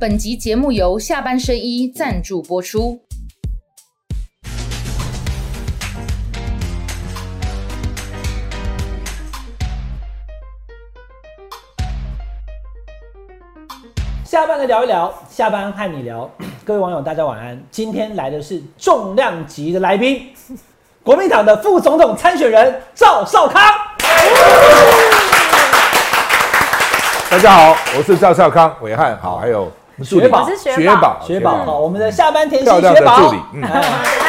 本集节目由下半身衣赞助播出。下班的聊一聊，下班和你聊。各位网友，大家晚安。今天来的是重量级的来宾，国民党的副总统参选人赵少康。大家好，我是赵少康，伟汉好，还有雪宝雪宝雪宝，雪宝，好，我们的下班甜漂心雪宝。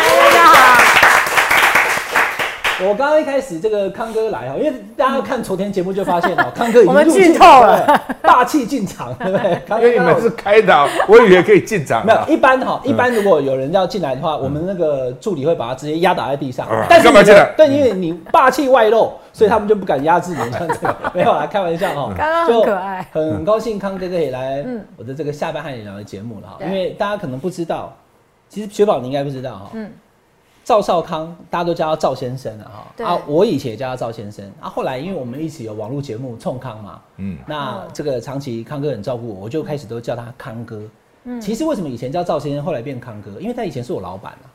我刚刚一开始这个康哥来哈，因为大家看昨天节目就发现哦，康哥已经我们入剧透了 霸气进场，对不对？康哥因为你们是开导，我以为可以进场没有啊。一般哈，一般如果有人要进来的话，我们那个助理会把他直接压倒在地上啊。但是你的干嘛进来对，因为你霸气外露，所以他们就不敢压制你这样子。没有啦，开玩笑哈。刚刚很可爱就很高兴康哥可以来嗯我的这个下班和你聊的节目了哈。因为大家可能不知道，其实雪宝你应该不知道哈。嗯赵少康，大家都叫他赵先生了哈。对啊，我以前也叫他赵先生啊。后来因为我们一起有网络节目冲康嘛，嗯，那这个长期康哥很照顾我，我就开始都叫他康哥。嗯其实为什么以前叫赵先生，后来变康哥？因为他以前是我老板啊。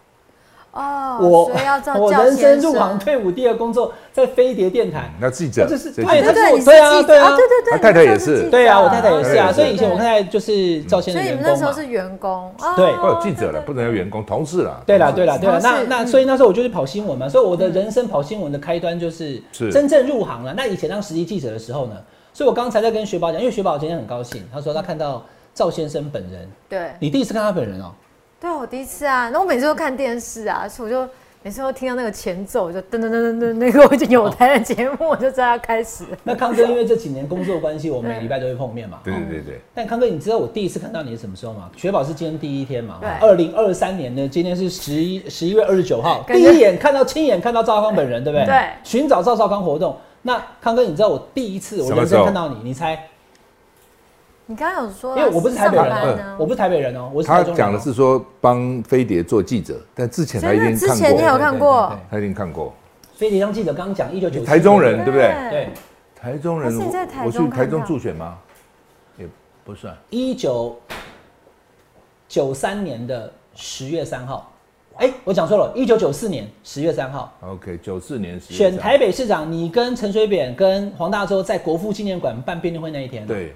哦，我我人生入行退伍第二工作在飞碟电台，那记者，那就是这对他是对对，对啊对啊。对对对，他太太也是。对啊，我太太也是。啊，所以以前我太太就是赵先所以生员工嘛。你们那时候是员工，哦对。会有记者了，不能有员工，同事了。对啦，对啦，对啦。同事嗯那那所以那时候我就是跑新闻嘛，所以我的人生跑新闻的开端就是是。真正入行了。那以前当实习记者的时候呢，所以我刚才在跟雪宝讲，因为雪宝今天很高兴，他说他看到赵先生本人，对。你第一次看他本人哦。对，我第一次啊，那我每次都看电视啊，所以我就每次都听到那个前奏，就噔噔噔噔噔，那个我就有台的节目，我就知道要开始。那康哥因为这几年工作关系，我们每礼拜都会碰面嘛。对对对对，但康哥，你知道我第一次看到你是什么时候吗？雪宝是今天第一天嘛？对二零二三年呢，今天是十一十一月二十九号，第一眼看到亲眼看到赵少康本人，对不对？对寻找赵少康活动。那康哥，你知道我第一次我人生看到你，你猜？你刚刚有说，因为我不是台北人我不是台北人哦，他讲的是说帮飞碟做记者，但之前他一定看之前你有过，看过他一定看过。飞碟当记者刚讲一九九台中人对不对？对，台中人，他是在台中我去台中助选吗？也不算。一九九三年的十月三号。哎，我讲错了，一九九四年十月三号。OK，九四年十月选台北市长，你跟陈水扁跟黄大洲在国父纪念馆办辩论会那一天，，对，啊，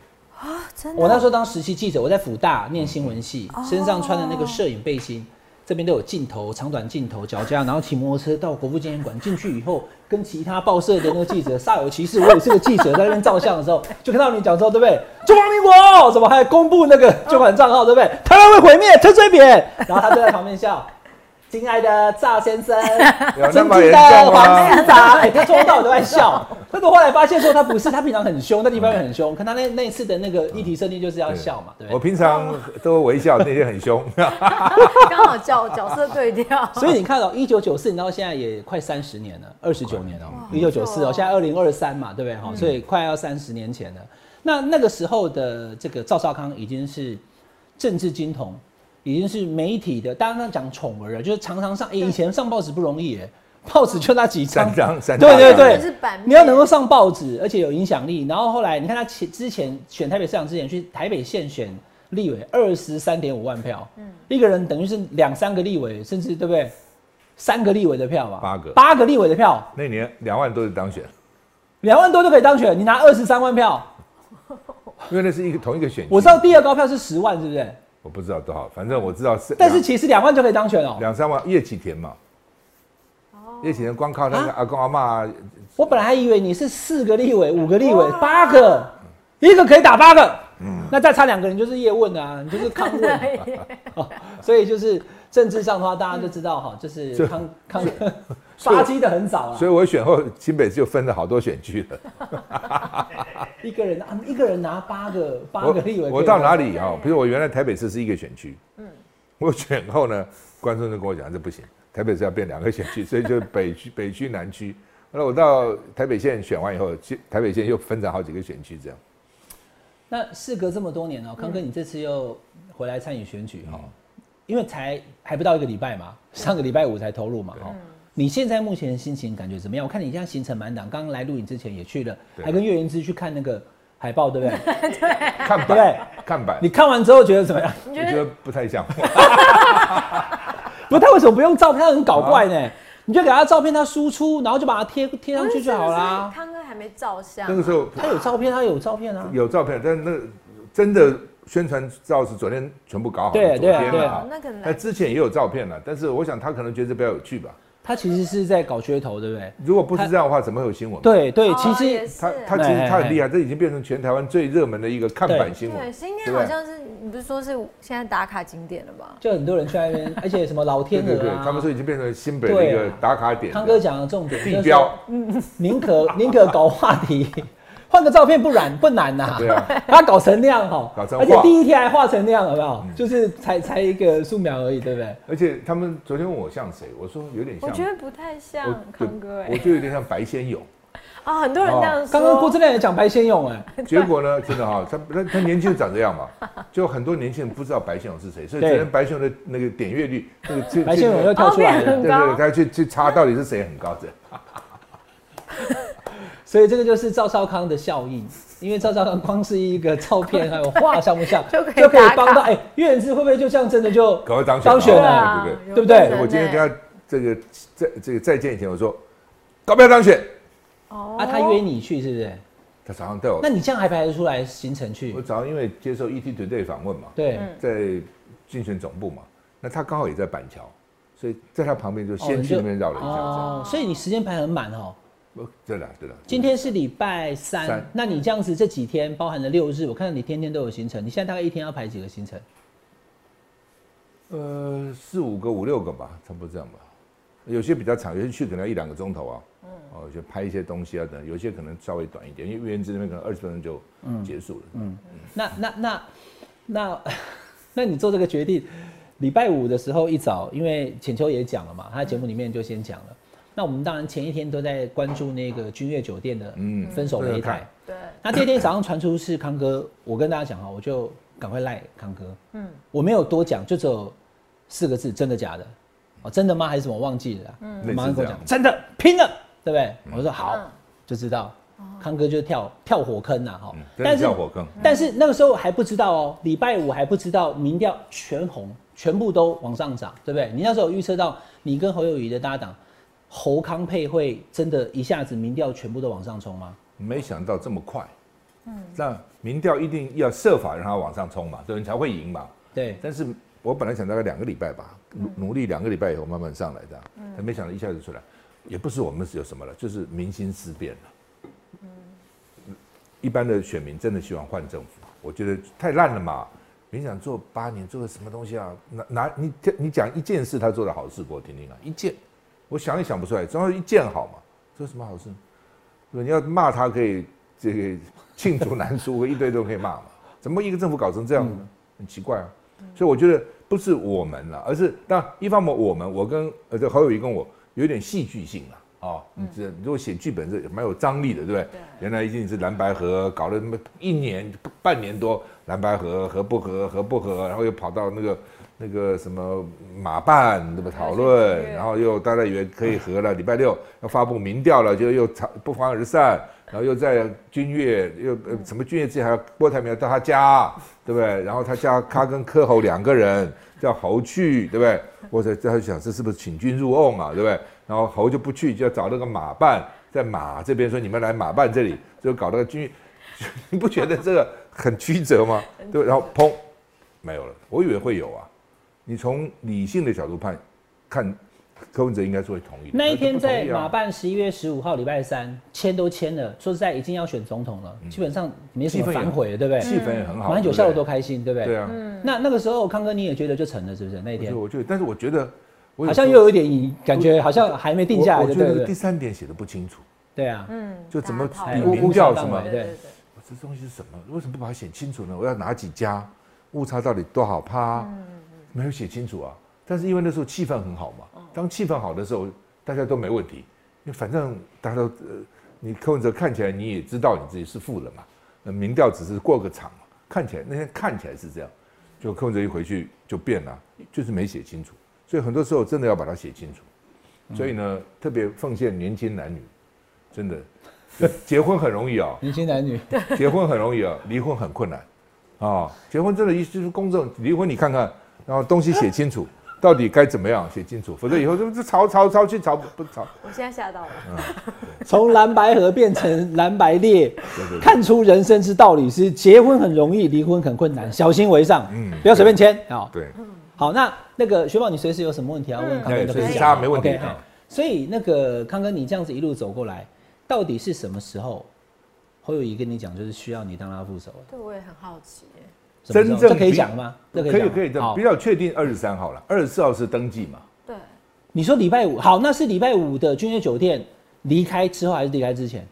真的。我那时候当实习记者，我在辅大念新闻系，哦身上穿的那个摄影背心，这边都有镜头，长短镜头、脚架，然后骑摩托车到国父纪念馆进去以后，跟其他报社的那个记者煞有其事，我也是个记者，在那边照相的时候，就看到你讲说，对不对？中华民国怎么还公布那个捐款账号，对不对？台湾会毁灭，陈水扁，然后他就在旁边笑。亲爱的赵先生，尊敬的黄吗？市长，哎、他从头到尾都在笑。但是我后来发现说他不是，他平常很凶，那地方也很凶。可他那那一次的那个议题设定就是要笑嘛，对不我？平常都微笑，那天很凶。刚好角角色对调，所以你看到一九九四你到现在也快三十年了，二十九年哦、一九九四哦现在二零二三嘛，对不对？哈、所以快要三十年前了。那那个时候的这个赵少康已经是政治金童，已经是媒体的，大家那讲宠儿了，就是常常上。哎、以前上报纸不容易哎，报纸就那几张三，张，三对张对对是版面你要能够上报纸，而且有影响力。然后后来你看他前之前选台北市长之前去台北县选立委，二十三点五万票，嗯一个人等于是两三个立委，甚至对不对？三个立委的票吧，八个八个立委的票，那年两万多就当选，两万多就可以当选。你拿二十三万票，因为那是一个同一个选区。我知道第二高票是十万，是不是？我不知道多少，反正我知道是。但是其实两万就可以当选哦。两三万叶启田嘛，叶启田光靠那个啊阿公阿妈，我本来还以为你是四个立委、五个立委、八个，一个可以打八个，嗯那再差两个人就是叶问啊，你就是康问。哦所以就是政治上的话，大家都知道哈，就是这康康发迹 的很早啊所，以我选后新北就分了好多选区了。一个人啊，一个人拿八个八个立委我我到哪里啊？比如我原来台北市是一个选区，嗯，我选后呢，观众就跟我讲这不行，台北市要变两个选区，所以就北区、北区、南区。后来我到台北县选完以后，其台北县又分成好几个选区，这样。那事隔这么多年哦，康哥，你这次又回来参与选举哈、因为才还不到一个礼拜嘛，上个礼拜五才投入嘛哦、你现在目前心情感觉怎么样？我看你现在行程满档，刚刚来录影之前也去了，对还跟岳云之去看那个海报，对不对？看对不对板，看板你，看完之后觉得怎么样？我觉得不太像。不，他为什么不用照片？他很搞怪呢。你就给他照片，他输出，然后就把它贴贴上去就好啦。康哥还没照相啊，那个时候他有照片，他有照片啊。有照片，但那真的宣传照是昨天全部搞好对对。那个那来之前也有照片了，但是我想他可能觉得比较有趣吧。他其实是在搞噱头，对不对？如果不是这样的话，怎么会有新闻？，对对，哦其实他他其实哎他很厉害，这已经变成全台湾最热门的一个看板新闻对，闻。今天好像是你不是说是现在打卡景点了吧？就很多人去那边，而且什么老对对对天鹅啊，，他们说已经变成新北的一个打卡点。康哥讲的重点，地标，宁可宁可搞话题，换个照片不难不难呐、对啊，他搞成那样哈，搞成而且第一天还画成那样，好不好？就是才才一个素描而已，对不对？而且他们昨天问我像谁，我说有点像，我觉得不太像康哥我哎。觉得有点像白先勇。啊，很多人这样说。刚刚郭志亮也讲白先勇哎，结果呢，真的哈，他他他年轻就长这样嘛，就很多年轻人不知道白先勇是谁，所以昨天白先勇的那个点阅率，那个这白先勇又跳出来了哦变很，对对对，他去去查到底是谁很高的。所以这个就是赵少康的效应，因为赵少康光是一个照片还有画像不像，就可以帮到哎，岳仁志会不会就这样真的就赶快当选当选了？对不对？有对不对？我今天欸跟他这个在这个再见以前，我说高不要当选，哦。啊，他约你去是不是？他早上带我那，你这样还排得出来行程去？我？早上因为接受 ET Today 访问嘛，对，在竞选总部嘛，那他刚好也在板桥，所以在他旁边就先去那边绕了一下，这样。哦，所以你时间排很满哦。哦对了对了，今天是礼拜三，三那你这样子这几天包含了六日，我看到你天天都有行程，你现在大概一天要排几个行程？呃四五个五六个吧，差不多这样吧。有些比较长，有些去可能要一两个钟头啊，哦，就拍一些东西啊等，有些可能稍微短一点，因为岳元之那边可能二十分钟就结束了。嗯，那那那那 那你做这个决定，礼拜五的时候一早，因为浅秋也讲了嘛，他在节目里面就先讲了。那我们当然前一天都在关注那个君悦酒店的嗯分手擂台。对，那第二天早上传出是康哥，我跟大家讲哈，我就赶快赖康哥。嗯，我没有多讲，就只有四个字：真的假的？哦，真的吗？还是什么？忘记了啦。嗯，马上跟我讲，真的拼了，对不对？我说好嗯，就知道康哥就跳跳火坑呐，哈嗯。真的跳火坑。但是那个时候还不知道哦，礼拜五还不知道民调全红，全部都往上涨，对不对？你那时候有预测到你跟侯友谊的搭档侯康配会真的一下子民调全部都往上冲吗？没想到这么快。嗯，那民调一定要设法让他往上冲嘛，对，你才会赢嘛。对，但是我本来想大概两个礼拜吧，努努力两个礼拜以后慢慢上来的，嗯，但没想到一下子出来，也不是我们是有什么了，就是民心思变了。一般的选民真的希望换政府，我觉得太烂了嘛。民想做八年做了什么东西啊？哪哪你你讲一件事他做的好事给我听听啊，一件，我想也想不出来，总要一件好嘛，这有什么好事？对你要骂他可以这个罄竹难书，一堆都可以骂嘛。怎么一个政府搞成这样呢？很奇怪啊。所以我觉得不是我们了，而是当一方面我们，我跟呃这侯友谊跟我有点戏剧性了。哦，你这如果写剧本是蛮有张力的，对不对？原来一定是蓝白河搞了那么一年半年多，蓝白河合不合合不合，然后又跑到那个那个什么马办对吧讨论，然后又大家以为可以和了，礼拜六要发布民调了，就又吵不欢而散，然后又在君悦又呃什么君悦之前还要郭台铭要到他家，对不对？然后他家他跟柯侯两个人叫侯去，对不对？我在在想这是不是请君入瓮啊，对不对？然后侯就不去，就要找那个马办在马这边说你们来马办这里，就搞那个君，你不觉得这个很曲折吗？对，然后砰，没有了。我以为会有啊，你从理性的角度判，看柯文哲应该是会同意的。那一天在马办十一月十五号礼拜三签都签了，说实在已经要选总统了，基本上没什么反悔了，对不对？气氛也很好，马英九笑得对不多开心，对不对？对对啊，那那个时候康哥你也觉得就成了，是不是？那一天我觉得，我觉得，但是我觉得，我好像又有一点疑感觉，好像还没定下来的，我我觉得第对不对？三点写的不清楚，对啊，嗯，就怎么哎比大家讨论民调什么对这东西是什么？为什么不把它写清楚呢？我要哪几家，误差到底多少趴？没有写清楚啊。但是因为那时候气氛很好嘛，当气氛好的时候，大家都没问题，因为反正大家都呃，你柯文哲看起来你也知道你自己是富人嘛，那民调只是过个场嘛，看起来那天看起来是这样，就柯文哲一回去就变了，就是没写清楚，所以很多时候真的要把它写清楚。所以呢，特别奉献年轻男女，真的结婚很容易啊，年轻男女，结婚很容易啊，离婚很困难啊。结婚真的一就是公正，离婚你看看，然后东西写清楚，到底该怎么样写清楚，否则以后就就吵吵吵去吵不吵。我现在吓到了，从蓝白河变成蓝白裂，看出人生之道理是：结婚很容易，离婚很困难，小心为上，嗯不要随便签啊。对，好，那那个雪宝，你随时有什么问题要问康哥哎都可以讲，随时他没问题 OK，啊好所以那个康哥，你这样子一路走过来，到底是什么时候侯友谊跟你讲，就是需要你当他副手？对我也很好奇真正这可以比讲吗？这可以可以比较确定二十三号了，二十四号是登记嘛？对，你说礼拜五好，那是礼拜五的君悦酒店离开之后还是离开之前？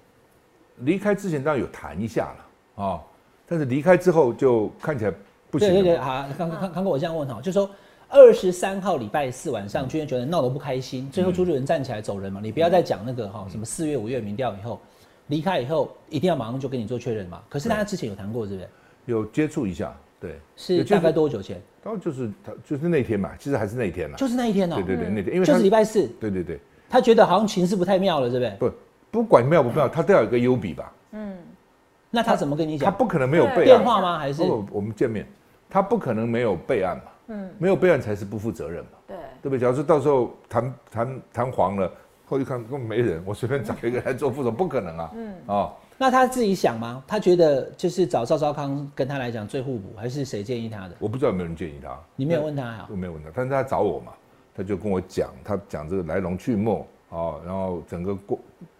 离开之前当然有谈一下了啊，但是离开之后就看起来不行对对对。好，刚刚刚哥，我这样问哈，就说二十三号礼拜四晚上，君悦酒店闹得不开心，最后朱立伦站起来走人嘛，你不要再讲那个哈什么四月五月民调以后离开以后，一定要马上就跟你做确认嘛。可是大家之前有谈过，是不是？有接触一下，对，是大概多久前？当然就是他就是那天嘛，其实还是那天啦。就是那一天哦、对对对，那天因为就是礼拜四，对对对，他觉得好像情势不太妙了，对不对？不不管妙不妙，他都要有一个优比吧，嗯那他怎么跟你讲？他不可能没有备案。电话吗？还是不，我们见面，他不可能没有备案嘛，嗯，没有备案才是不负责任嘛，对，对不对？假如说到时候谈谈谈黄了，后一看根本没人，我随便找一个来做副手，不可能啊，嗯，哦，那他自己想吗？他觉得就是找赵少康跟他来讲最互补，还是谁建议他的？我不知道有没有人建议他，你没有问他啊？我没有问他，但是他找我嘛，他就跟我讲，他讲这个来龙去脉啊，然后整个过，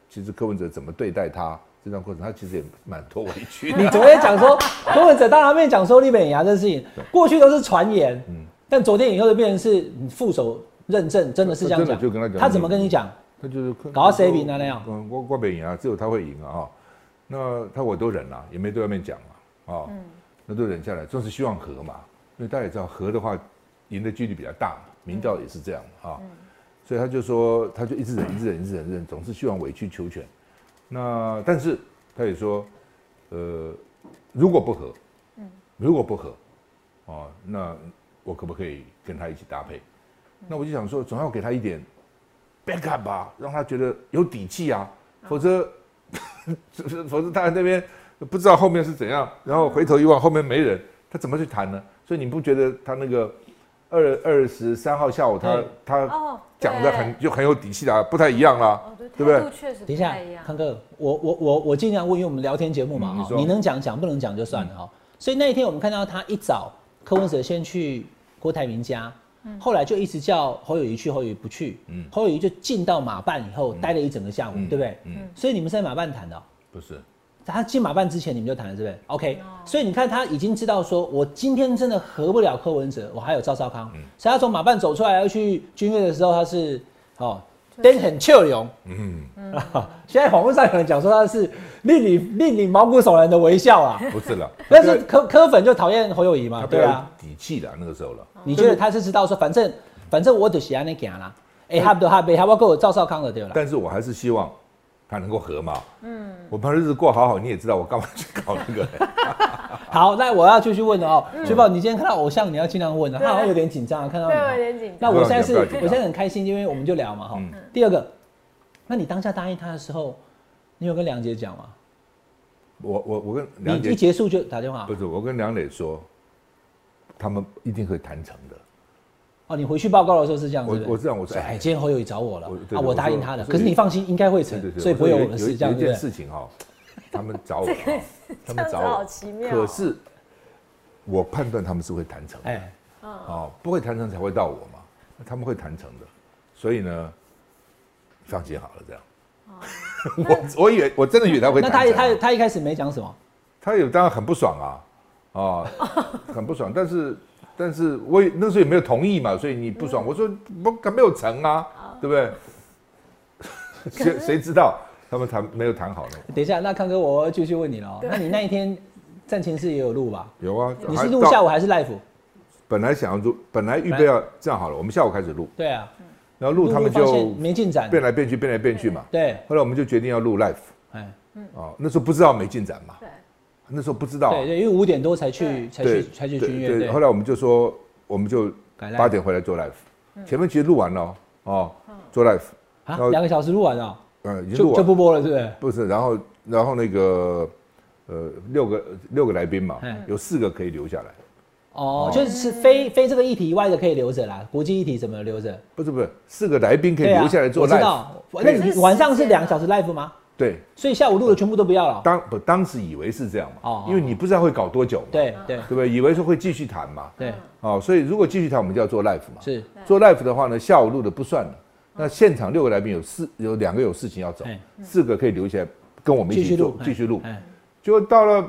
其实柯文哲怎么对待他这段过程，他其实也蛮多委屈的。你昨天讲说 柯文哲当他面讲说立美牙这事情，过去都是传言，嗯但昨天以后就变成是副手认证，真的是这样讲。就跟他讲他怎么跟你讲？他就是搞到谁赢啊那样嗯，我我没赢啊，只有他会赢啊哈。那他我都忍了、也没对外面讲嘛，啊，那都忍下来，就是希望和嘛，因为大家也知道和的话，赢的几率比较大嘛，民调也是这样啊，所以他就说，他就一直忍，一直忍，一直忍，忍，总是希望委曲求全。那但是他也说，呃，如果不和，如果不和，哦，那我可不可以跟他一起搭配？那我就想说，总要给他一点 backup 吧，让他觉得有底气啊，否则，否则他在那边不知道后面是怎样，然后回头一望后面没人，他怎么去谈呢？所以你不觉得他那个二二十三号下午他对。他哦，讲的很就很有底气啦，不太一样啦哦，对，不对？确实等一下。康哥，我我我我尽量问，因为我们聊天节目嘛，嗯你你能讲讲，不能讲就算了哈、所以那一天我们看到他一早，柯文哲先去郭台铭家，后来就一直叫侯友谊去，侯友谊不去，嗯。侯友谊就进到马办以后，待了一整个下午，嗯对不对？嗯。所以你们是在马办谈的哦、不是，他进马办之前你们就谈了，是不是？OK，、所以你看他已经知道说，我今天真的合不了柯文哲，我还有赵少康，所以他从马办走出来要去军乐的时候，他是哦，灯很俏容。嗯，现在网络上有人讲说他是令你令你毛骨悚然的微笑啊，不是了，但是柯柯粉就讨厌侯友谊嘛，对啊，底气的那个时候了。你觉得他是知道说，反正反正我就喜欢你行啦，哎，他不他不他包括我赵少康的对了，但是我还是希望他能够和嘛。嗯，我把日子过好好，你也知道我干嘛去搞那个。好，那我要继续问了哦，雪宝，你今天看到偶像，你要尽量问的，他好像有点紧张啊，看到你对，我哦有。点紧张。那我现在是，我现在很开心，因为我们就聊嘛哈嗯。第二个，那你当下答应他的时候，你有跟梁姐讲吗？我我我跟你梁姐一结束就打电话不是，我跟梁磊说，他们一定会谈成的。哦，你回去报告的时候是这样子我这样我说哎，今天侯友谊找我了啊，我答应他的，可是你放心，应该会成所以不会有我的事，这有一件样对不对？事情哈，他们找我，他们找我好我，奇妙哦可是我判断他们是会谈成的，哎，哦，不会谈成才会到我嘛，他们会谈成的，所以呢，放心好了这样。我我以为我真的以为他会那谈成啊，他他他一开始没讲什么，他有当然很不爽啊，啊，很不爽，但是但是我也那时候也没有同意嘛，所以你不爽，我说不没有成啊，对不对？谁谁知道他们谈没有谈好呢？等一下，那康哥，我要继续问你了哦。那你那一天战情室也有录吧？有啊，你是录下午还是 live？本来想要录，本来预备要这样好了，我们下午开始录，对啊，然后录他们就没进展。变来变去，变来变去嘛。对，后来我们就决定要录 live 哎，哦，那时候不知道没进展嘛，对，那时候不知道。啊，对对，因为五点多才去才去才去军乐，对后，来我们就说，我们就八点回来做 live，前面其实录完了哦哦，做 live，啊两个小时录完了。嗯，已经录完。就就不播了，是不是？不是，然后然后那个呃六个六个来宾嘛嗯，有四个可以留下来，哦，就是非非这个议题以外的可以留着啦，国际议题怎么留着？不是不是，四个来宾可以留下来做我知 live，道。那你晚上是两个小时 live 吗？对，所以下午录的全部都不要了。当不当时以为是这样嘛，哦因为你不知道会搞多久嘛，对对。对。不对？以为说会继续谈嘛，对，哦，所以如果继续谈，我们就要做 live 嘛，是。做 live 的话呢，下午录的不算了。那现场六个来宾有四有两个有事情要走哎，四个可以留下来跟我们一起做继续录，继续录。哎，结果到了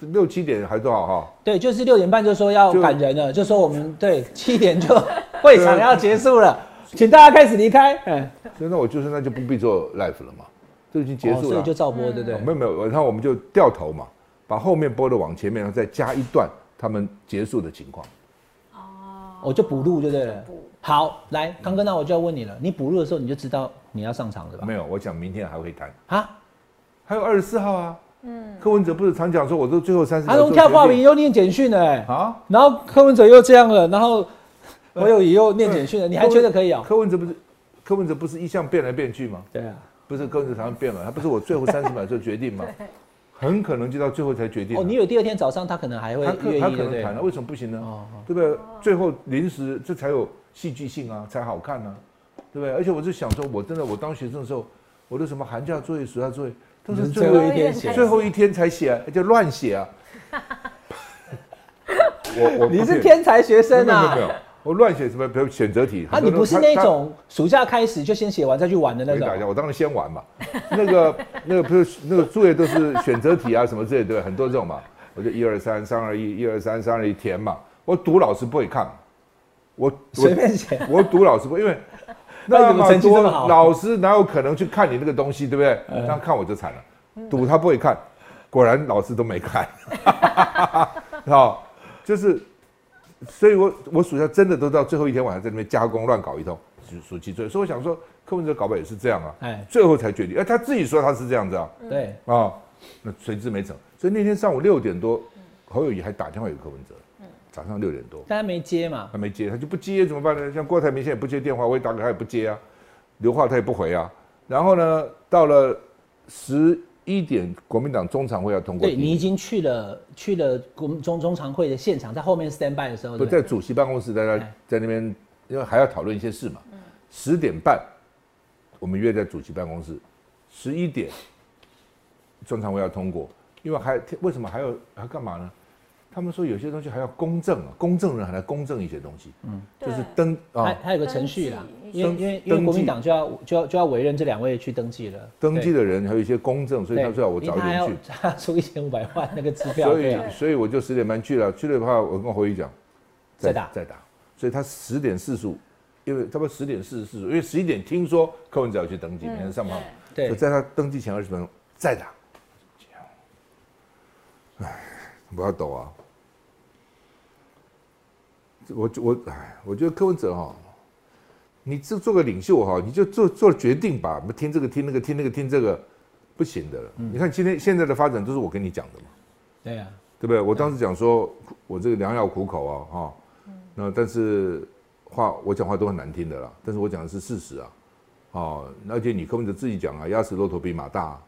六七点还多少？哈？对，就是六点半就说要就赶人了，就说我们 对七点就会场要结束了，请大家开始离开。嗯，所以那我就是那就不必做 live 了嘛，这已经结束了哦所以就。照播，对不对哦？没有没有，然后我们就掉头嘛，把后面播的往前面，然后再加一段他们结束的情况。哦我就补录，对不对了？好，来，康哥，那我就要问你了，你补录的时候你就知道你要上场了吧？没有，我讲明天还会谈，啊，还有二十四号啊。嗯，柯文哲不是常讲说，我都最后三十他秒从跳报名又念简讯了，哎，啊？然后柯文哲又这样了，然后侯友也又念简讯了，你还觉得可以哦？柯文哲不是柯文哲不是一向变来变去吗？对啊，不是柯文哲常常变嘛，他不是我最后三十秒就决定吗？很可能就到最后才决定啊。哦，你有第二天早上他可能还会他可他愿意，对不对？可能谈了，为什么不行呢？哦，对不对？最后临时这才有戏剧性啊，才好看啊，对不对？而且我就想说，我真的我当学生的时候，我的什么寒假作业、暑假作业都是最最后后一一天写最后一天才写、啊，而且乱写啊。我我你是天才学生啊没有没有没！有，我乱写什么？比如选择题啊，你不是他他那种暑假开始就先写完再去玩的那我跟你打一下，种。我当然先玩嘛。那个那个不是那个作业都是选择题啊什么之类的，对？很多这种嘛。我就一二三三二一，一二三三二一填嘛。我赌老师不会看，我随便写 我我赌老师不会，因为 那怎么多老师哪有可能去看你那个东西，对不对？嗯那看我就惨了，赌他不会看，果然老师都没看。好，就是，所以我我暑假真的都到最后一天晚上在那边加工乱搞一通，暑暑期作业。所以我想说，柯文哲搞不好也是这样啊，哎，最后才决定。哎，他自己说他是这样子啊，对，啊，那谁知没成。所以那天上午六点多，侯友谊还打电话给柯文哲，早上六点多但他没接嘛。他没接，他就不接怎么办呢？像郭台铭现在也不接电话，我也打给他也不接啊，留话他也不回啊。然后呢，到了十一点，国民党中常会要通过对，你已经去了去了国中中常会的现场，在后面 stand by 的时候，不在主席办公室，在那哎。在那边，因为还要讨论一些事嘛。十点半，我们约在主席办公室，十一点，中常会要通过，因为还为什么还要还干嘛呢？他们说有些东西还要公证啊，公证人还来公证一些东西，嗯，就是登啊还还有个程序啦，登因为因为因为国民党就要就要就要委任这两位去登记了，登记的人还有一些公证，所以，他最好我早一点去。他还要他出一千五百万那个支票，所以啊，所以我就十点半去了，去了的话，我跟侯友宜讲，再打。再打，所以他十点四十五，因为差不多十点四十四，因为十一点听说柯文哲要去登记，明天上班，对。所以在他登记前二十分钟再打，唉，不要抖啊！我我哎，我觉得柯文哲哈，你这做个领袖哈，你就做做决定吧，听这个听那个听那个听这个，不行的了。你看今天现在的发展都是我跟你讲的嘛。对啊，对不对？我当时讲说，我这个良药苦口啊，哈、那但是话我讲话都很难听的啦，但是我讲的是事实啊，哦，而且你根本就自己讲啊，压死骆驼比马大、啊，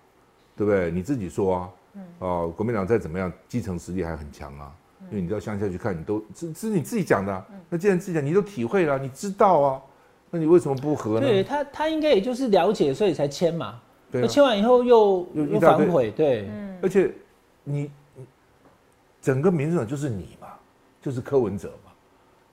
对不对？你自己说啊，哦，国民党再怎么样，基层实力还很强啊，因为你到乡下去看，你都这这是你自己讲的啊、那既然自己讲，你都体会了，你知道啊，那你为什么不和呢？对他他应该也就是了解，所以才签嘛，对啊。那签完以后又又反悔，对，而且你你整个民主党就是你嘛，就是柯文哲嘛，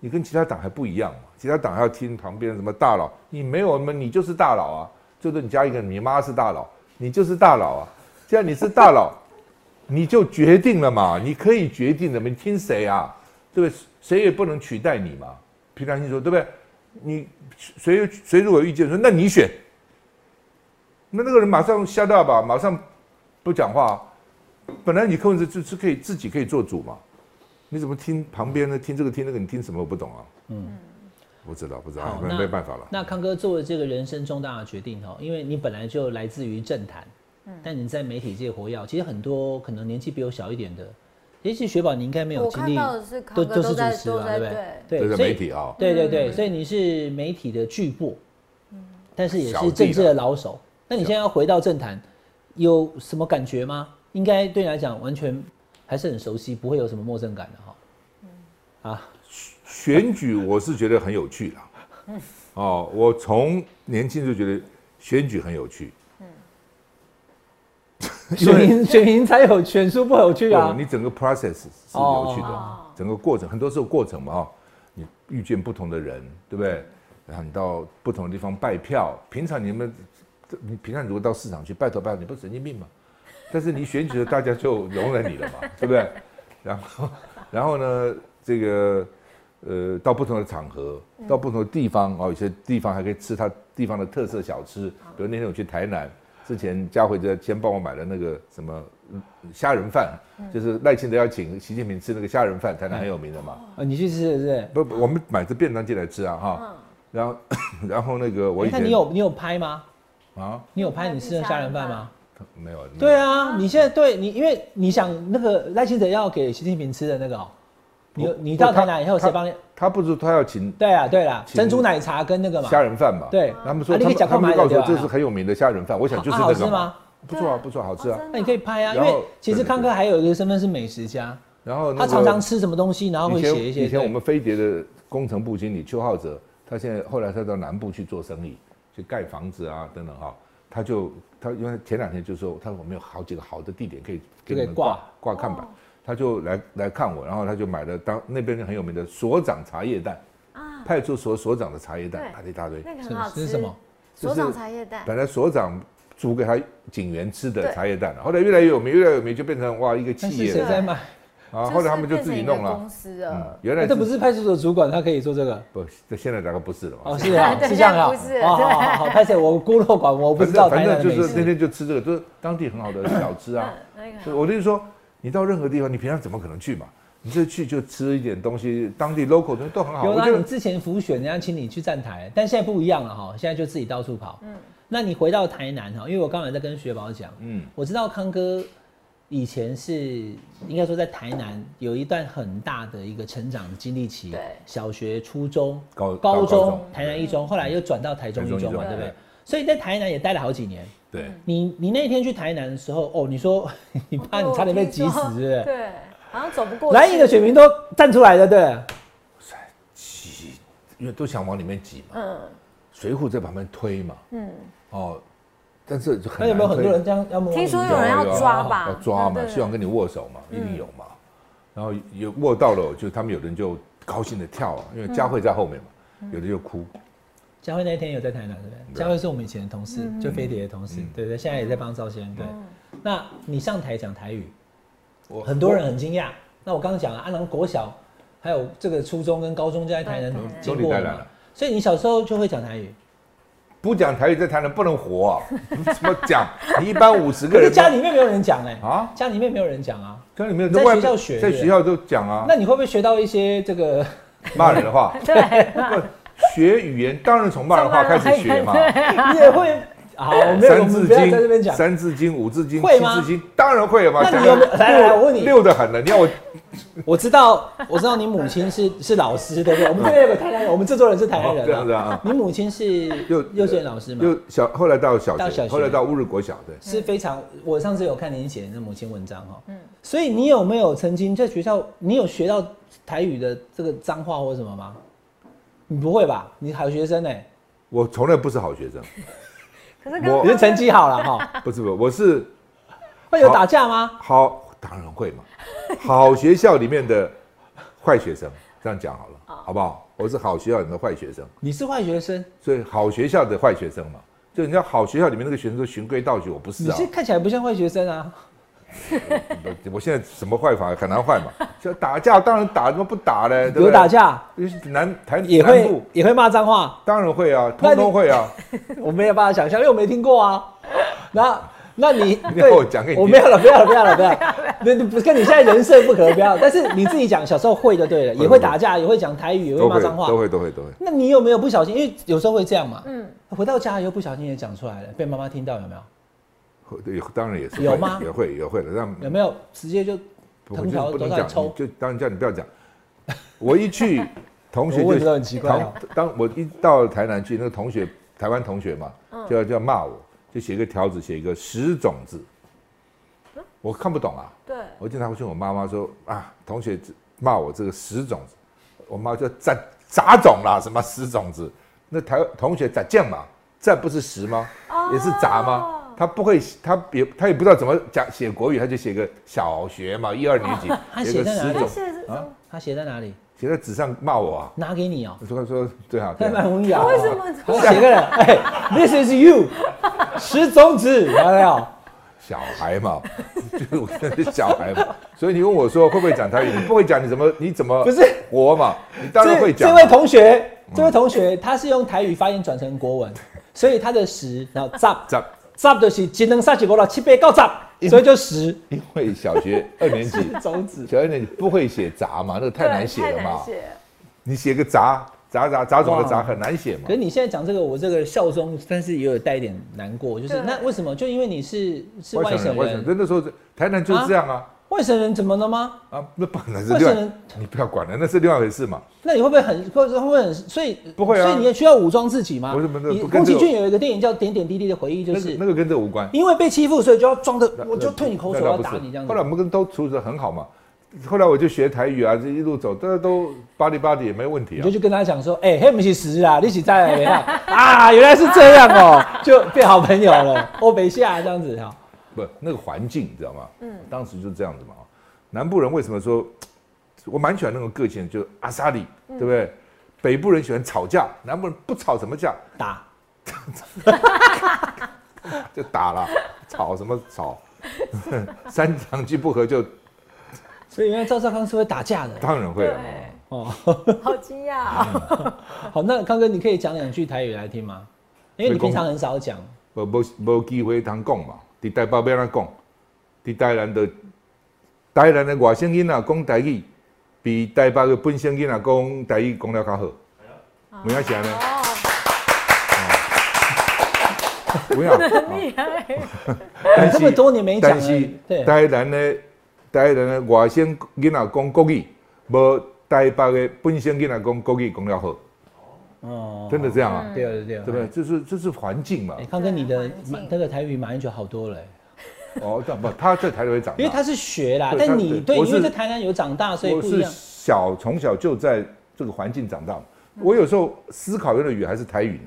你跟其他党还不一样嘛，其他党还要听旁边什么大佬，你没有嘛，你就是大佬啊，就是你加一个你妈是大佬，你就是大佬啊，既然你是大佬，你就决定了嘛，你可以决定的嘛，你听谁啊？对不对？谁也不能取代你嘛。平常心说，对不对？你谁谁如果有意见说，那你选，那那个人马上 shut up 吧，马上不讲话啊、本来你柯文哲就是可以自己可以做主嘛，你怎么听旁边的听这个听那个？你听什么？我不懂啊。嗯，不知道不知道，没那没办法了。那康哥做了这个人生重大的决定哦，因为你本来就来自于政坛，嗯但你在媒体界活跃，其实很多可能年纪比我小一点的，也许雪宝你应该没有经历，都都是主持嘛，都在对不对？对所以媒体啊，对对对，所以你是媒体的巨擘，但是也是政治的老手，那你现在要回到政坛，有什么感觉吗？应该对你来讲完全还是很熟悉，不会有什么陌生感的哈。啊，选举我是觉得很有趣啦。哦，我从年轻就觉得选举很有趣。选民选民才有选输不有趣啊哦，。你整个 process 是有趣的，整个过程很多时候过程嘛，哦，你遇见不同的人，对不对？然后你到不同的地方拜票，平常你们，你平常如果到市场去拜托拜托，你不是神经病吗？但是你选举了，大家就容忍你了嘛，对不对？然后，然后呢，这个呃，到不同的场合，到不同的地方哦，有些地方还可以吃它地方的特色小吃，比如那天我去台南，之前佳慧在先帮我买了那个什么嗯虾仁饭，就是赖清德要请习近平吃那个虾仁饭，台南很有名的嘛。啊，你去吃是不是？不，我们买这便当进来吃啊哈。然后，然后那个我以那前你有你有拍吗？啊你有拍你吃的虾仁饭吗？没有？对啊，你现在对你，因为你想那个赖清德要给习近平吃的那个哦，你你到台南以后谁帮你？他不是他要请对啊对啦，珍珠奶茶跟那个嘛，虾仁饭嘛？对。他们说他们啊你可以讲他们告诉我这是很有名的虾仁饭，我想就是啊好吃那个嘛。吗？不错啊，不错，好吃啊。那你可以拍啊，因为其实康哥还有一个身份是美食家，然后他常常吃什么东西，然后会写一些。以前我们飞碟的工程部经理邱浩哲，他现在后来他到南部去做生意，去盖房子啊等等哈，他就他因为前两天就说他说我们有好几个好的地点可以可以给你们挂。挂挂看板，他就来来看我，然后他就买了当那边很有名的所长茶叶蛋，啊，派出所所长的茶叶蛋对买了一大堆，那个是很好吃。是什么？所长茶叶蛋，本来所长煮给他警员吃的茶叶蛋，后来越来越有名，越来越有名，就变成哇一个企业在卖？啊，后来他们就自己弄了公。司啊。，原来这不是派出所主管，他可以做这个。不，这现在大概不是了嘛。哦，是啊，是这样啊。不是哦好好好好，拍谁？我孤陋寡闻，我不知道台反正就是那。天就吃这个，就是当地很好的小吃啊。嗯，那个所以我就是说，你到任何地方，你平常怎么可能去嘛？你这去就吃一点东西，当地 local 东西都很好。有啦，我觉得你之前浮选，人家请你去站台，但现在不一样了哈，现在就自己到处跑。嗯，那你回到台南哈，因为我刚才在跟雪宝讲，嗯，我知道康哥以前是应该说在台南有一段很大的一个成长经历期，对小学、初中、高高中、台南一中，后来又转到台中一中嘛，对不对对？所以在台南也待了好几年。对，你你那天去台南的时候，哦，你说 你怕你差点被挤死，是不是？对，好像走不过去。蓝营的选民都站出来了，对。挤，因为都想往里面挤嘛，嗯水浒在旁边推嘛，嗯，哦，但是就很那有没有很多人这样要摸你？听说有人要抓吧要抓嘛，希望跟你握手嘛，一定有嘛。然后有握到了，就他们有人就高兴的跳啊，因为佳慧在后面嘛，有的就哭。佳慧那一天有在台南，对不对？对佳慧是我们以前的同事，就飞碟的同事，对对，现在也在帮赵先。对，那你上台讲台语，我很多人很惊讶。那我刚刚讲了，安南国小还有这个初中跟高中就在台南对经过了所以你小时候就会讲台语。不讲台语在台南不能活啊！怎么讲？你一般五十个人家里面没有人讲哎，啊，家里面没有人讲啊。家里面在学校学在学校都讲啊那，你会不会学到一些这个？骂人的话。对，不 学语言当然从骂人的话开始学嘛。你也会？好，我 没有，我三字经在这边经、讲。三字经、五字经、七字经，当然会了嘛。那你有没有讲得来来来我问你溜的很了。你要我 我知道，我知道你母亲是是老师，对不对？我们这边有个台南人，我们制作人是台湾人、哦这样子啊你母亲是幼幼稚园老师吗？幼小，后来到小学，到小学后来到乌日国小，对。是非常，我上次有看您写的那母亲文章哈，嗯，所以你有没有曾经在学校，你有学到台语的这个脏话或什么吗？你不会吧？你好学生呢、我从来不是好学生，可是刚我你的成绩好了哈，不是不是，我是 会有打架吗？好，当然会嘛。好学校里面的坏学生，这样讲好了，好不好？我是好学校里面的坏学生，你是坏学生，所以好学校的坏学生嘛，就人家好学校里面那个学生都循规蹈矩，我不是啊你是。看起来不像坏学生啊。我我现在什么坏法很难坏嘛，就打架当然打，怎么不打呢？对不对有打，架，南台也会也会骂脏话，当然会啊，通通会啊。我没有办法想象，因为我没听过啊。那那你 你要我讲给你听我没有了，不要了，不要了，不要了。那你不跟你现在人设不合，不要。但是你自己讲，小时候会就对了，也会打架，也会讲台语，也会骂脏话都。会都会都会。那你有没有不小心？因为有时候会这样嘛。嗯，回到家以后不小心也讲出来了，被妈妈听到有没有？会有当然也是会有吗也会也会的，让有没有直接就我就藤条不能讲，都在抽？就当然叫你不要讲。我一去，同学就很奇怪哦当当我一到台南去，那个同学台湾同学嘛，嗯就要就要骂我，就写一个条子，写一个十种字，我看不懂啊。对，我经常会去我妈妈说啊，同学骂我这个十种子，我妈就杂杂种啦，什么十种子？那台同学杂酱嘛，这不是十吗？也是杂吗？他不会，他也他也不知道怎么讲写国语，他就写个小学嘛，一二年级他写在哪里十种但，是啊他写在哪里？写在纸上骂我啊。拿给你哦、我说说对啊，对太文雅。为什么？他写个人，哎，This is you，十种子，有没有？小孩嘛，就是我现在是小孩嘛，所以你问我说会不会讲台语，你不会讲，你怎么你怎么不是我嘛？你当然会讲嘛。这这位同学，这位同学，他是用台语发音转成国文，所以他的十，然后 zap 这十就是只能杀几个了，七八、九、十所以就十因为小学二年级，中子。小学二年级不会写杂嘛，那个太难写了嘛。太写你写个杂杂杂杂种的杂很难写嘛可。是你现在讲这个，我这个笑中，但是也有带一点难过，就是那为什么？就因为你是是外省外省人，人那时候台南就是这样啊外省人怎么了吗？啊，那本来是另外外省人，你不要管了，那是另外一回事嘛。那你会不会很，或者会不会很，所以不会啊所以你也需要武装自己吗？不是不是宫崎骏有一个电影叫《点点滴滴的回忆》，就是那个跟这无关。因为被欺负，所以就要装的，我就吞你口水，我要打你这样子后来。我们跟都处理的很好嘛。后来我就学台语啊，这一路走，大家都巴里巴里也没问题啊你就。去跟他讲说，哎、嘿，不是十啊，你是在哪啊？啊，原来是这样哦、就变好朋友了。欧北下这样子哈，不，那个环境你知道吗？嗯，当时就这样子嘛。南部人为什么说，我蛮喜欢那种个性，就阿萨里，对不对？北部人喜欢吵架，南部人不吵什么架，打 就打了，吵什么吵？三两句不合就所以原来赵少康是会打架的当然会了。对，哦。好惊讶哦。好，那康哥你可以讲两句台语来听吗？因为你平常很少讲。无无无机会通讲嘛。伫台北要安怎讲？伫台南的台南的外省囡仔讲台语，比台北的本省囡仔讲台语讲了较好。有影是安尼？有影？厉害，但这么多年没讲了但是台南的台南的外省囡仔讲国语，无台北的本省囡仔讲国语讲了好，哦，真的这样啊？对啊对啊，对不对？这是这是环境嘛。哎、？康哥，你的那个台语马英九好多了、哎哦，这样不，他在台北长大，因为他是学啦，但你对，因为在台南有长大，所以我是不一样。小从小就在这个环境长大，我有时候思考用的语还是台语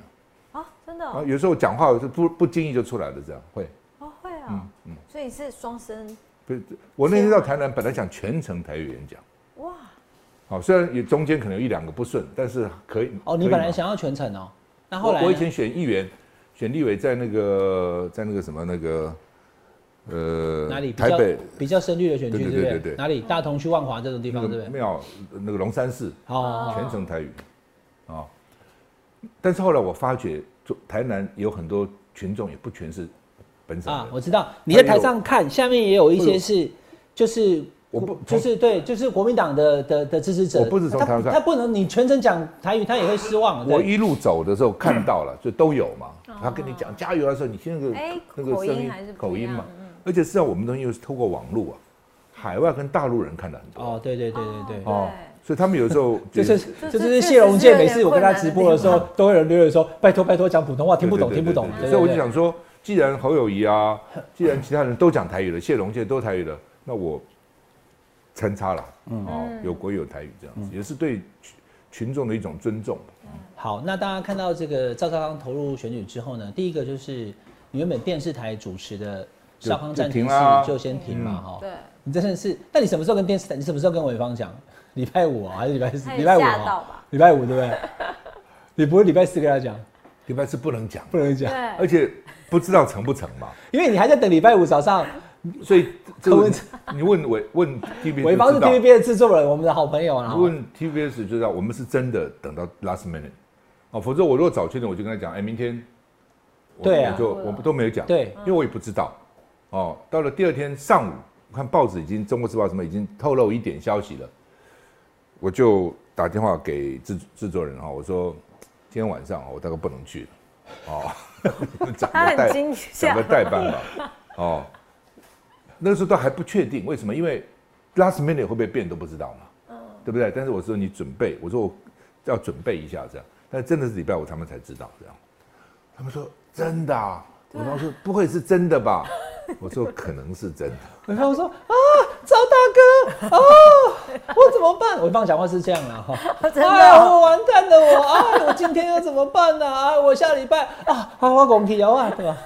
呢，啊，真的啊，哦，有时候讲话是不不经意就出来了，这样会。哦会啊。嗯嗯，所以是双声，不是，我那天到台南本来想全程台语演讲，哇，好，虽然也中间可能有一两个不顺，但是可以。哦，你本来想要全程哦，那后来我我以前选议员，选立委在那个在那个什么那个呃哪里台北比较深绿的选区，对对对哪里大同区、万华这种地方，对不对？没有那个龙山寺哦，全程台语啊，但是后来我发觉，就台南有很多群众也不全是本省啊，我知道你在台上看，下面也有一些是就是。我不就是对，就是国民党的的的支持者。我不是从他台湾看他不能你全程讲台语，他也会失望。我一路走的时候看到了，就都有嘛。他跟你讲加油的时候，你听那个哎那个声音口音还是不一样口音嘛嗯，而且实际上我们东西又是透过网络啊，海外跟大陆人看的很多哦，对对对对对。哦，所以他们有时候 就是就是谢龙介，这是有点每次我跟他直播的时候，都会有人留言说：“拜托拜托，讲普通话，听不懂听不懂。对”对对所以我就想说，既然侯友谊啊，既然其他人都讲台语了，谢龙介都台语了，那我参差了，哦，有国语有台语这样子，也是对群群众的一种尊重。好，那大家看到这个赵少康投入选举之后呢，第一个就是你原本电视台主持的少康暂停室就停就先停嘛，哈。对，你真的是，那你什么时候跟电视台？你什么时候跟伟芳讲？礼拜五哦，还是礼拜四？礼拜五吓到哦吧，礼拜五对不对？你不会礼拜四跟他讲，礼拜四不能讲，不能讲，对，而且不知道成不成嘛，因为你还在等礼拜五早上。所以这个柯文你问伟问 TVB 伟芳是就知道。TVB 的制作人，我们的好朋友啊。你问 TVS 就知道，我们是真的等到 last minute 哦，否则我如果早确定，我就跟他讲，哎，明天我对啊。我就我们都没有讲，对，因为我也不知道。哦。到了第二天上午，我看报纸已经《中国时报》什么已经透露一点消息了，我就打电话给制制作人哈，我说今天晚上我大概不能去了，哦，讲他个代很惊吓。讲个，代班吧，哦，那个时候都还不确定，为什么？因为 last minute 会不会变都不知道嘛，对不对？但是我说你准备，我说我要准备一下这样，但是真的是礼拜五他们才知道这样，他们说真的、啊，伟芳说不会是真的吧？我说可能是真的。伟芳说啊，赵大哥，哦，我怎么办？伟芳讲话是这样啦，哈，真的哎呀，我完蛋了，我啊，我今天要怎么办呢？啊，我下礼拜啊，花花拱起啊，对吧？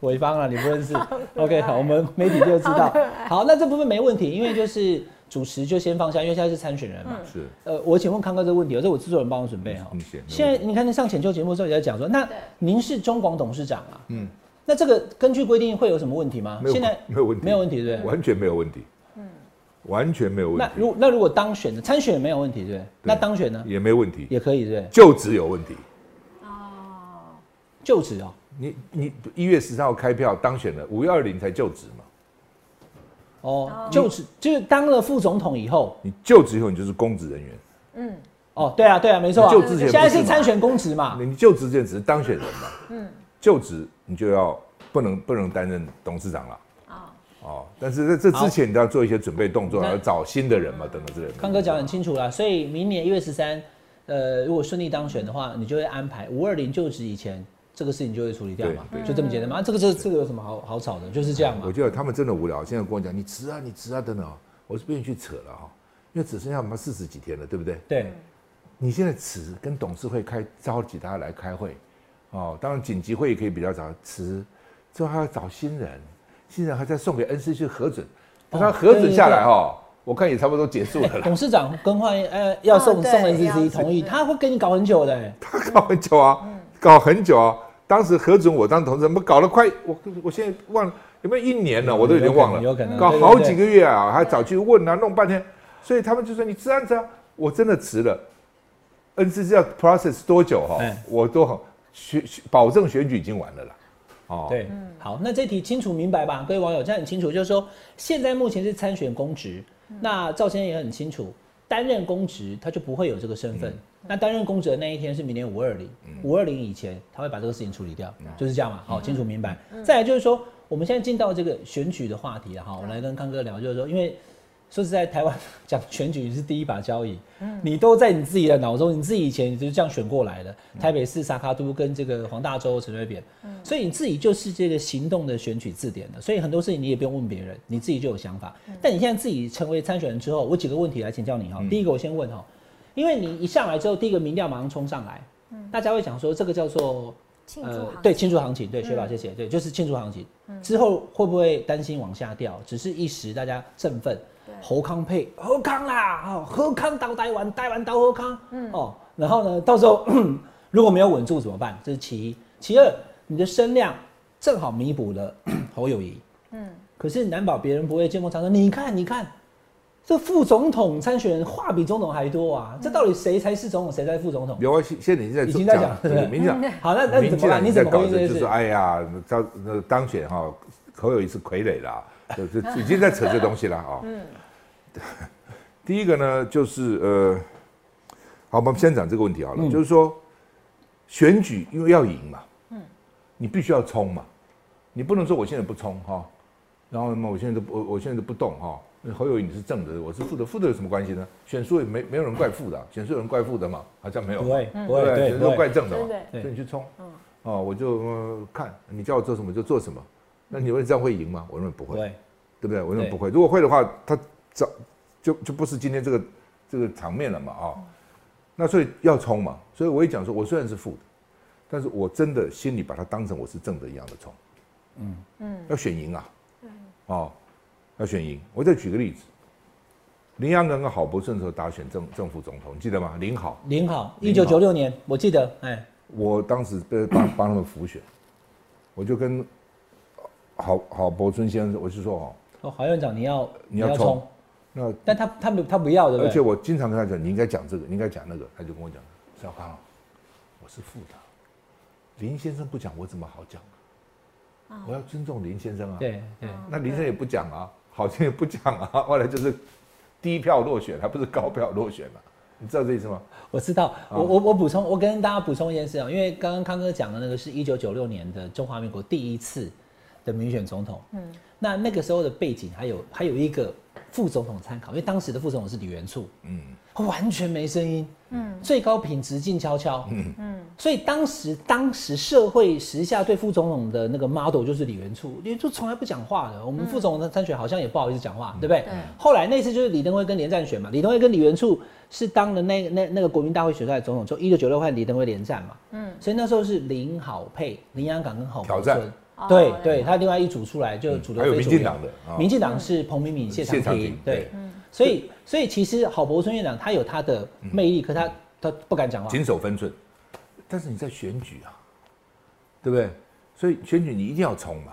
伟芳啊，你不认识？OK，好，我们媒体就知道。好，那这部分没问题，因为就是主持就先放下，因为现在是参选人嘛。是，呃，我请问康哥这个问题，这我制作人帮我准备哈你写。现在你看，那上浅秋节目的时候也在讲说，那您是中广董事长啊，嗯，那这个根据规定会有什么问题吗？现在没有问题没有问题，对不对？完全没有问题。嗯，完全没有问题那，如那如果当选的参选没有问题，对不对？那当选呢也没问题，也可以，对不对？就职有问题。哦，就职哦，你你一月十三号开票当选了，五月二零才就职嘛。哦，就职就是当了副总统以后，你就职以后，你就是公职人员。嗯，哦，对啊，对啊，没错啊，就职前现在是参选公职嘛，你就职之前只是当选人嘛。嗯，就职你就要不能不能担任董事长了。啊，哦，但是在这之前你都要做一些准备动作，那要找新的人嘛，等等之类的。康哥讲很清楚了，所以明年一月十三，呃，如果顺利当选的话，你就会安排五二零就职以前，这个事情就会处理掉嘛，就这么简单嘛。啊这个这这个有什么好好吵的？就是这样嘛我。觉得他们真的无聊，现在跟我讲你辞啊，你辞啊，等等哦，我是不愿意去扯了哈，因为只剩下我们四十几天了，对不对？对，你现在辞，跟董事会开召集大家来开会，哦，当然紧急会议可以比较早辞，之后还要找新人，新人还再送给 NC 去核准，等他核准下来哈，我看也差不多结束了啦。董事长更换，呃，要送哦送 NCC 同意，他会跟你搞很久的、欸。他搞很久啊，搞很久啊。当时核准我当董事长，我搞了快，我我现在忘了有没有一年了，我都有点忘了，有可能搞好几个月啊，还早去问啊，弄半天，所以他们就说你辞啊辞啊，我真的辞了。NCC 要 process 多久哈、哎我都很选选保证选举已经完了啦。哦，对，好，那这题清楚明白吧？各位网友，这样很清楚，就是说现在目前是参选公职，那赵先生也很清楚，担任公职他就不会有这个身份。那担任公职的那一天是明年五二零，五二零以前他会把这个事情处理掉，就是这样嘛。好，清楚明白。再来就是说，我们现在进到这个选举的话题了哈，我来跟康哥聊，就是说，因为说实在，台湾讲选举是第一把交椅，你都在你自己的脑中，你自己以前就是这样选过来的。台北市沙卡都跟这个黄大洲陈水扁，所以你自己就是这个行动的选举字典的，所以很多事情你也不用问别人，你自己就有想法。但你现在自己成为参选人之后，我几个问题来请教你哈。第一个我先问哈，因为你一上来之后，第一个民调马上冲上来，大家会讲说这个叫做庆祝行情对庆祝行情，对薛宝谢谢，对，就是庆祝行情。之后会不会担心往下掉？只是一时大家振奋，侯康配侯康啦，哦，侯康到台湾，台湾到侯康，哦，然后呢，到时候 如果没有稳住怎么办？这是其一。其二，你的声量正好弥补了 侯友谊，嗯，可是难保别人不会见缝插针。你看，你看，这副总统参选人话比总统还多啊！这到底谁才是总统，谁才是副总统？有啊，现现在已经在已经在讲对对不对民进党，好，那那你怎么办？你怎么搞这就是回应这件事？哎呀，当那当选哈，侯友谊是傀儡啦，就就已经在扯这东西了啊。嗯，第一个呢，就是呃，好，我们先讲这个问题好了，嗯就是说选举因为要赢嘛，嗯，你必须要冲嘛，你不能说我现在不冲哈，然后那么我现在都不我我现在都不动哈。侯友谊你是正的，我是负的，负的有什么关系呢？选输也没没有人怪负的啊，选输有人怪负的嘛？好像没有。不会，不会，对，对，全都不会怪正的嘛。对对所以你去冲，哦，我就、呃看你叫我做什么就做什么。那你认为这样会赢吗？我认为不会。对不对？我认为不会。如果会的话，他早就就不是今天这个这个场面了嘛啊、那所以要冲嘛。所以我也讲说，我虽然是负的，但是我真的心里把它当成我是正的一样的冲。嗯嗯，要选赢啊。哦，要选赢。我再举个例子，林洋跟跟郝柏村的时候打选政政府总统，你记得吗？林好。林好，一九九六年，我记得，哎，我当时被帮帮他们辅选，我就跟郝郝柏村先生，我是说哦，哦，郝院长你要你要冲，那但他他不他不要，对不对？而且我经常跟他讲，你应该讲这个，你应该讲那个，他就跟我讲，小康，我是副的，林先生不讲，我怎么好讲啊？我要尊重林先生啊。对对，那林先生也不讲啊，好像也不讲啊，后来就是低票落选，还不是高票落选嘛？你知道这意思吗？我知道，啊我我我补充，我跟大家补充一件事啊，因为刚刚康哥讲的那个是一九九六年的中华民国第一次的民选总统，嗯，那那个时候的背景还有还有一个副总统参考，因为当时的副总统是李元簇，嗯，完全没声音，嗯，最高品质静悄悄，嗯。嗯，所以当时当时社会时下对副总统的那个 model 就是李元簇，李元簇从来不讲话的，我们副总统的参选好像也不好意思讲话，对不对？后来那次就是李登辉跟连战选嘛，李登辉跟李元簇是当了那那那个国民大会选出来的总统，就一九九六换李登辉连战嘛，嗯，所以那时候是林好配，林洋港跟郝挑战。对对，他另外一组出来就组的还有非主流民进党的啊民进党是彭明敏、谢长廷廷，对对，所以所以其实郝柏村院长他有他的魅力，可他他不敢讲话，谨守分寸。但是你在选举啊，对不对？所以选举你一定要冲嘛，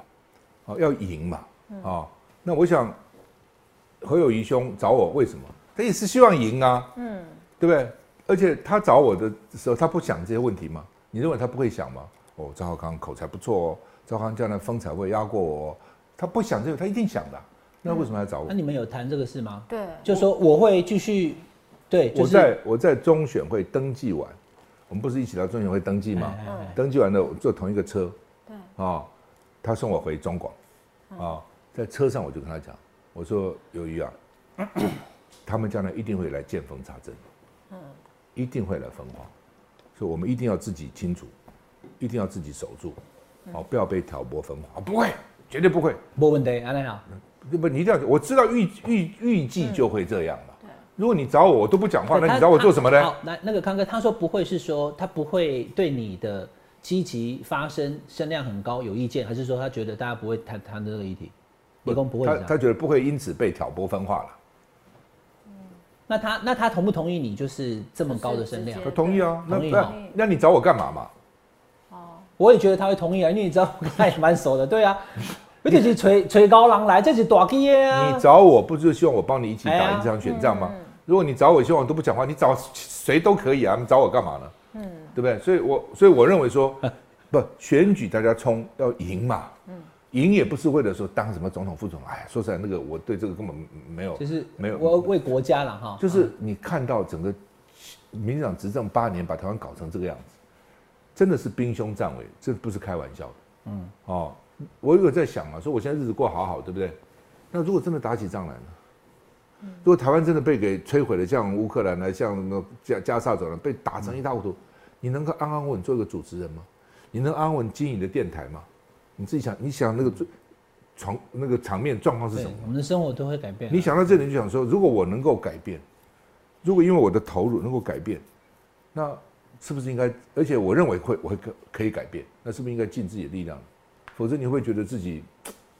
哦，要赢嘛，啊、那我想何友谊兄找我为什么？他也是希望赢啊，嗯，对不对？而且他找我的时候，他不想这些问题吗？你认为他不会想吗？哦，张浩康口才不错哦，赵浩康这样的风采会压过我哦，他不想这个，他一定想的。啊。那为什么要找我？那？你们有谈这个事吗？对，就说我会继续，对，就我在我在中选会登记完，我们不是一起到中选会登记吗？哎哎哎。登记完了，我坐同一个车，对，啊，他送我回中广，啊，在车上我就跟他讲，我说由于啊，他们将来一定会来见缝插针，嗯，一定会来分化，所以我们一定要自己清楚，一定要自己守住，哦，不要被挑拨分化，哦不会，绝对不会，没问题，安奈好，不，你一定要，我知道预预预计就会这样嘛。如果你找我，我都不讲话，那你找我做什么呢？好，那那个康哥他说不会是说他不会对你的积极发声声量很高有意见，还是说他觉得大家不会谈谈这个议题？理工不会他。他觉得不会因此被挑拨分化了。那他那他同不同意你就是这么高的声量？他同意啊，那同意那那你找我干嘛嘛？我也觉得他会同意啊，因为你知道我跟他也蛮熟的，对啊，而且是吹吹高狼来，这是大鸡耶啊。你找我不就是希望我帮你一起打赢这场选战吗？如果你找我希望我都不讲话，你找谁都可以啊，你找我干嘛呢？嗯，对不对？所以我所以我认为说，不选举大家冲要赢嘛，赢也不是为了说当什么总统副总统，哎呀，说实在那个我对这个根本没有，就是没有我为国家了哈，就是你看到整个民进党执政八年，把台湾搞成这个样子，真的是兵凶战危，这不是开玩笑的。嗯，哦，我有在想啊，说我现在日子过好好，对不对？那如果真的打起仗来呢？如果台湾真的被给摧毁了，像乌克兰呢，像那加加沙走廊被打成一塌糊涂，你能够安安稳稳做一个主持人吗？你能安安稳稳经营你的电台吗？你自己想，你想那个最床那个场面状况是什么？我们的生活都会改变啊。你想到这里就想说，如果我能够改变，如果因为我的投入能够改变，那是不是应该？而且我认为会，我会可可以改变，那是不是应该尽自己的力量？否则你会觉得自己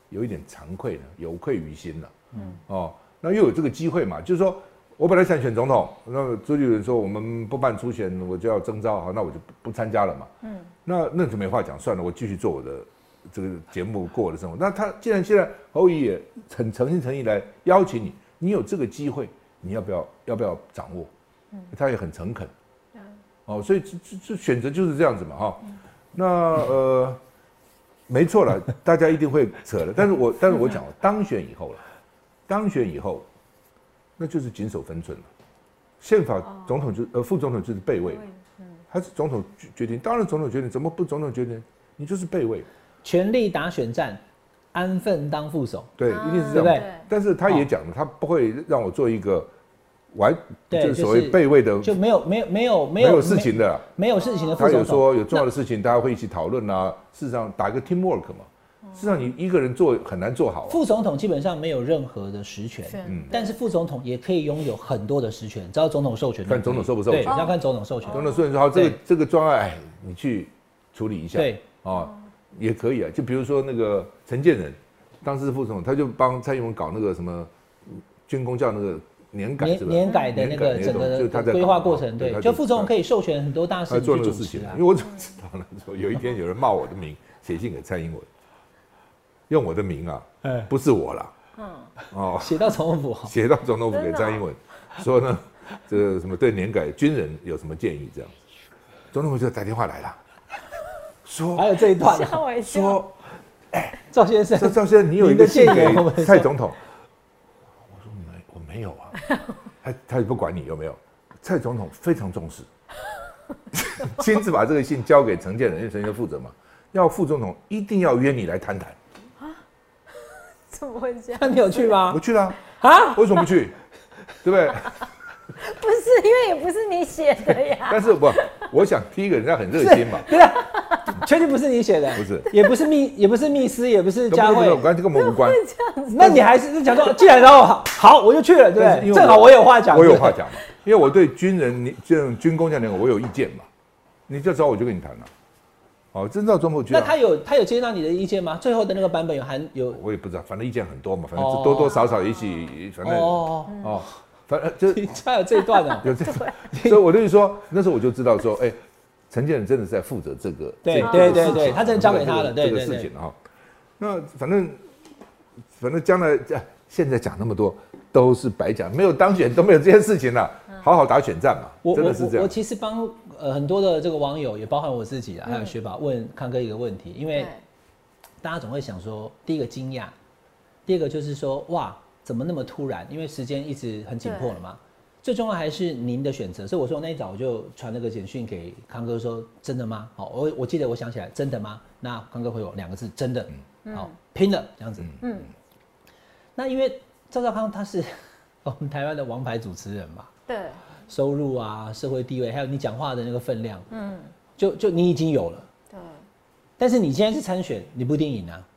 有一点惭愧呢，有愧于心了。嗯，哦，那又有这个机会嘛？就是说我本来想选总统，那周杰伦说我们不办初选，我就要征召，好，那我就不不参加了嘛。嗯，那那就没话讲，算了，我继续做我的这个节目，过我的生活。那他既然现在侯乙也很诚心诚意来邀请你，你有这个机会，你要不要要不要掌握？嗯他也很诚恳。哦，所以这这这选择就是这样子嘛，哈、那呃，没错了，大家一定会扯的。但是我但是我讲，当选以后了，当选以后，那就是谨守分寸了。宪法总统就呃副总统就是备位，他是总统决决定，当然总统决定，怎么不总统决定？你就是备位，全力打选战，安分当副手。对，一定是这样。对不对但是他也讲了，他不会让我做一个完，就是所谓就是备位的，就没有没有没有没没有有事情，的。没有事情的他有。说有重要的事情，大家会一起讨论啊。事实上，打一个 teamwork 嘛。事实上，你一个人做很难做好、啊。副总统基本上没有任何的实权，嗯但是副总统也可以拥有很多的实权，只要总统授权。看总统授不授权对，要看总统授权。总统授权说好，这个这个专案，哎，你去处理一下。对，啊，也可以啊。就比如说那个陈建仁，当时副总统，他就帮蔡英文搞那个什么嗯军工教那个年改，年？年改的那个整个他在规划过程，对，就副总统可以授权很多大事他做情那个事情去主持啊，因为。我怎么知道呢？说有一天有人冒我的名 写信给蔡英文，用我的名啊，哎不是我啦，嗯哦，写到总统府，写到总统府给蔡英文，说呢，这个什么对年改军人有什么建议这样子，总统府就打电话来了，说还有这一段。说赵先生，赵赵先生，你有一个信给蔡总统，没，有啊，他他也不管你有没有，蔡总统非常重视，亲自把这个信交给陈建仁，因为陈建仁负责嘛，要副总统一定要约你来谈谈。怎么会这样？那你有去吗我？去了啊，啊？为什么不去？对不对？不是，因为也不是你写的呀。但是不，我想第一个人家很热心嘛，对啊，确定不是你写的，不是，也不是密，也不是密斯，也不是佳慧都不是我，关。这跟我们无关。那你还是讲说，既然然后好，好，我就去了，对不对？正好我有话讲，我有话讲嘛，因为我对军人你这种军工这样的，我有意见嘛，你就找我就跟你谈了。哦，真到中部去啊，那他有他有接纳你的意见吗？最后的那个版本有含有我也不知道，反正意见很多嘛，反正哦。多多少少一起，反正哦，哦，反正就你家有这一段啊。有这，所以我就是说，那时候我就知道说，哎，陈建仁真的是在负责这个，对这个对对对他真的交给他了事情哈。那反正反正将来哎现在讲那么多都是白讲，没有当选都没有这件事情了，好好打选战嘛，我我真的是这样。我我其实帮呃很多的这个网友，也包含我自己啊，还有学宝问康哥一个问题，因为大家总会想说，第一个惊讶，第二个就是说哇，怎么那么突然？因为时间一直很紧迫了嘛。最重要还是您的选择，所以我说那一早我就传了个简讯给康哥说，真的吗？好，我我记得我想起来，真的吗？那康哥回我两个字，真的。好，拼了这样子。嗯，那因为赵少康他是 我们台湾的王牌主持人嘛，对，收入啊、社会地位，还有你讲话的那个分量，嗯，就就你已经有了。对，但是你现在是参选，你不一定赢啊，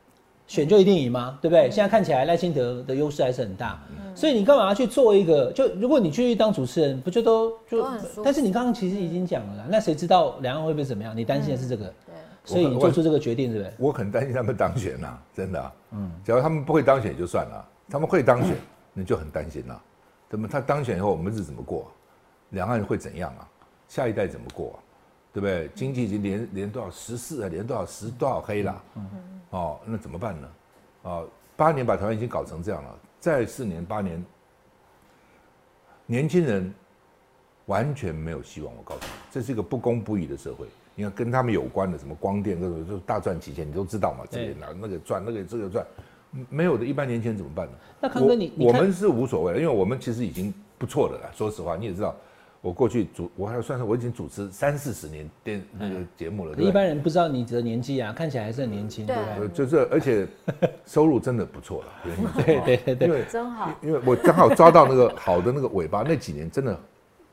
选就一定赢吗？对不对？现在看起来赖清德的优势还是很大，所以你干嘛要去做一个？就如果你去当主持人，不就都就？但是你刚刚其实已经讲了啦，那谁知道两岸会不会怎么样？你担心的是这个，所以你做出这个决定，对不对？我很担心他们当选呐、真的、啊。嗯，假如他们不会当选也就算了，他们会当选，你就很担心了、怎么他当选以后我们日子怎么过、啊？两岸会怎样啊？下一代怎么过、啊？对不对？经济已经连连多少十四啊，连多少十多少黑了？哦，那怎么办呢？哦，八年把台湾已经搞成这样了，再四年八年，年轻人完全没有希望。我告诉你，这是一个不公不义的社会。你看跟他们有关的什么光电各种，就是大赚几千，你都知道嘛？这对个拿那个赚，那个这个赚，嗯没有的一般年轻人怎么办呢？那康哥我你你我们是无所谓了，因为我们其实已经不错的了。说实话，你也知道，我过去主我还算是我已经主持三四十年电那个节目了？一般人不知道你的年纪啊，看起来还是很年轻，对就是而且收入真的不错了，对？对对对因为真好，因为我刚好抓到那个好的那个尾巴，那几年真的，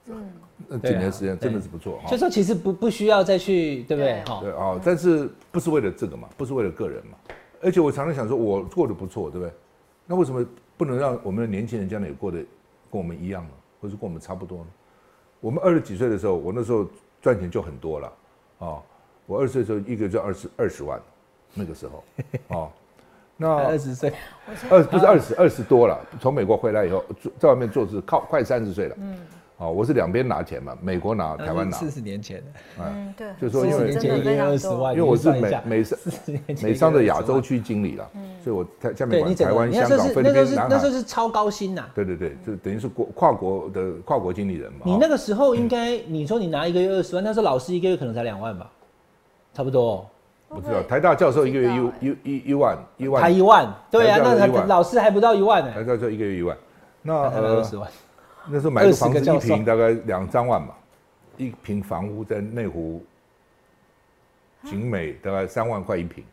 嗯那几年时间真的是不错哈就。说其实不不需要再去，对不对？对哈对哦，但是不是为了这个嘛？不是为了个人嘛？而且我常常想说，我过得不错，对不对？那为什么不能让我们的年轻人将来也过得跟我们一样呢？或者跟我们差不多呢？我们二十几岁的时候，我那时候赚钱就很多了，哦，我二十岁的时候一个月就二十二十万，那个时候，哦，那 二十岁，二不是二十，二十多了。从美国回来以后，在外面做事，靠快三十岁了。嗯，哦，我是两边拿钱嘛，美国拿，台湾拿。四十年前的，嗯，对，就是说因为四十年前一个月二十万，因为我是美美商四十年前美商的亚，洲区经理了，所以我台下面管台湾、香港、菲律时候是那时候宾、南是那时候。是超高薪呐。对对对，就等于是国跨国的跨国经理人嘛。哦你那个时候应该，你说你拿一个月二十万，那时候老师一个月可能才两万吧，差不多哦，我知道，台大教授一个月一一一一万一万，才一万，对啊，那他老师还不到一万呢台，大教授一个月一万。那才二呃十万，那时候买个房子一平大概两三万吧，一平房屋在内湖景美大概三万块一平。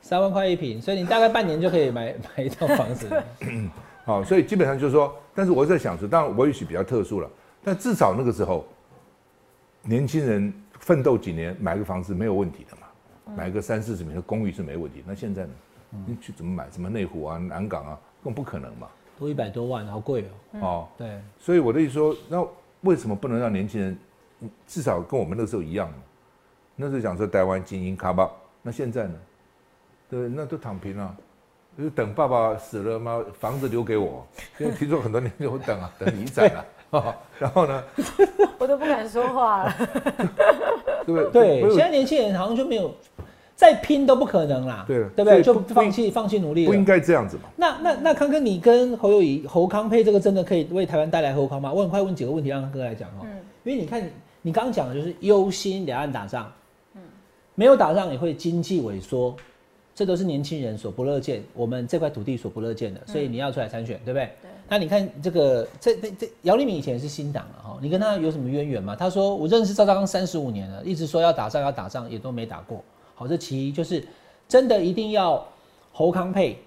三万块一平，所以你大概半年就可以买 买一套房子。好，所以基本上就是说，但是我在想说，当然我也许比较特殊了，但至少那个时候，年轻人奋斗几年买个房子没有问题的嘛，买个三四十平的公寓是没问题。那现在呢，你去怎么买？什么内湖啊、南港啊，更不可能嘛。多一百多万，好贵哦。哦，对，所以我的意思说，那为什么不能让年轻人嗯至少跟我们那时候一样呢？那时候讲说台湾精英卡巴，那现在呢？对，那都躺平了，就是等爸爸死了嘛，房子留给我。因为听说很多年轻人会等啊，等遗产啊。哦然后呢，我都不敢说话了。对不对？现在年轻人好像就没有再拼都不可能啦，对对不对？就放弃放弃努力不应了。该这样子嘛。那那那康哥，你跟侯友谊、侯康配这个真的可以为台湾带来侯康吗？我很快问几个问题让康哥来讲哦。因为你看，你刚刚讲的就是忧心两岸打仗，没有打仗也会经济萎缩，这都是年轻人所不乐见，我们这块土地所不乐见的，所以你要出来参选，对不对？对那你看这个，这这这，姚立明以前是新党了哈，你跟他有什么渊源吗？他说我认识赵少康三十五年了，一直说要打仗要打仗，也都没打过。好，这其一就是真的一定要侯康配，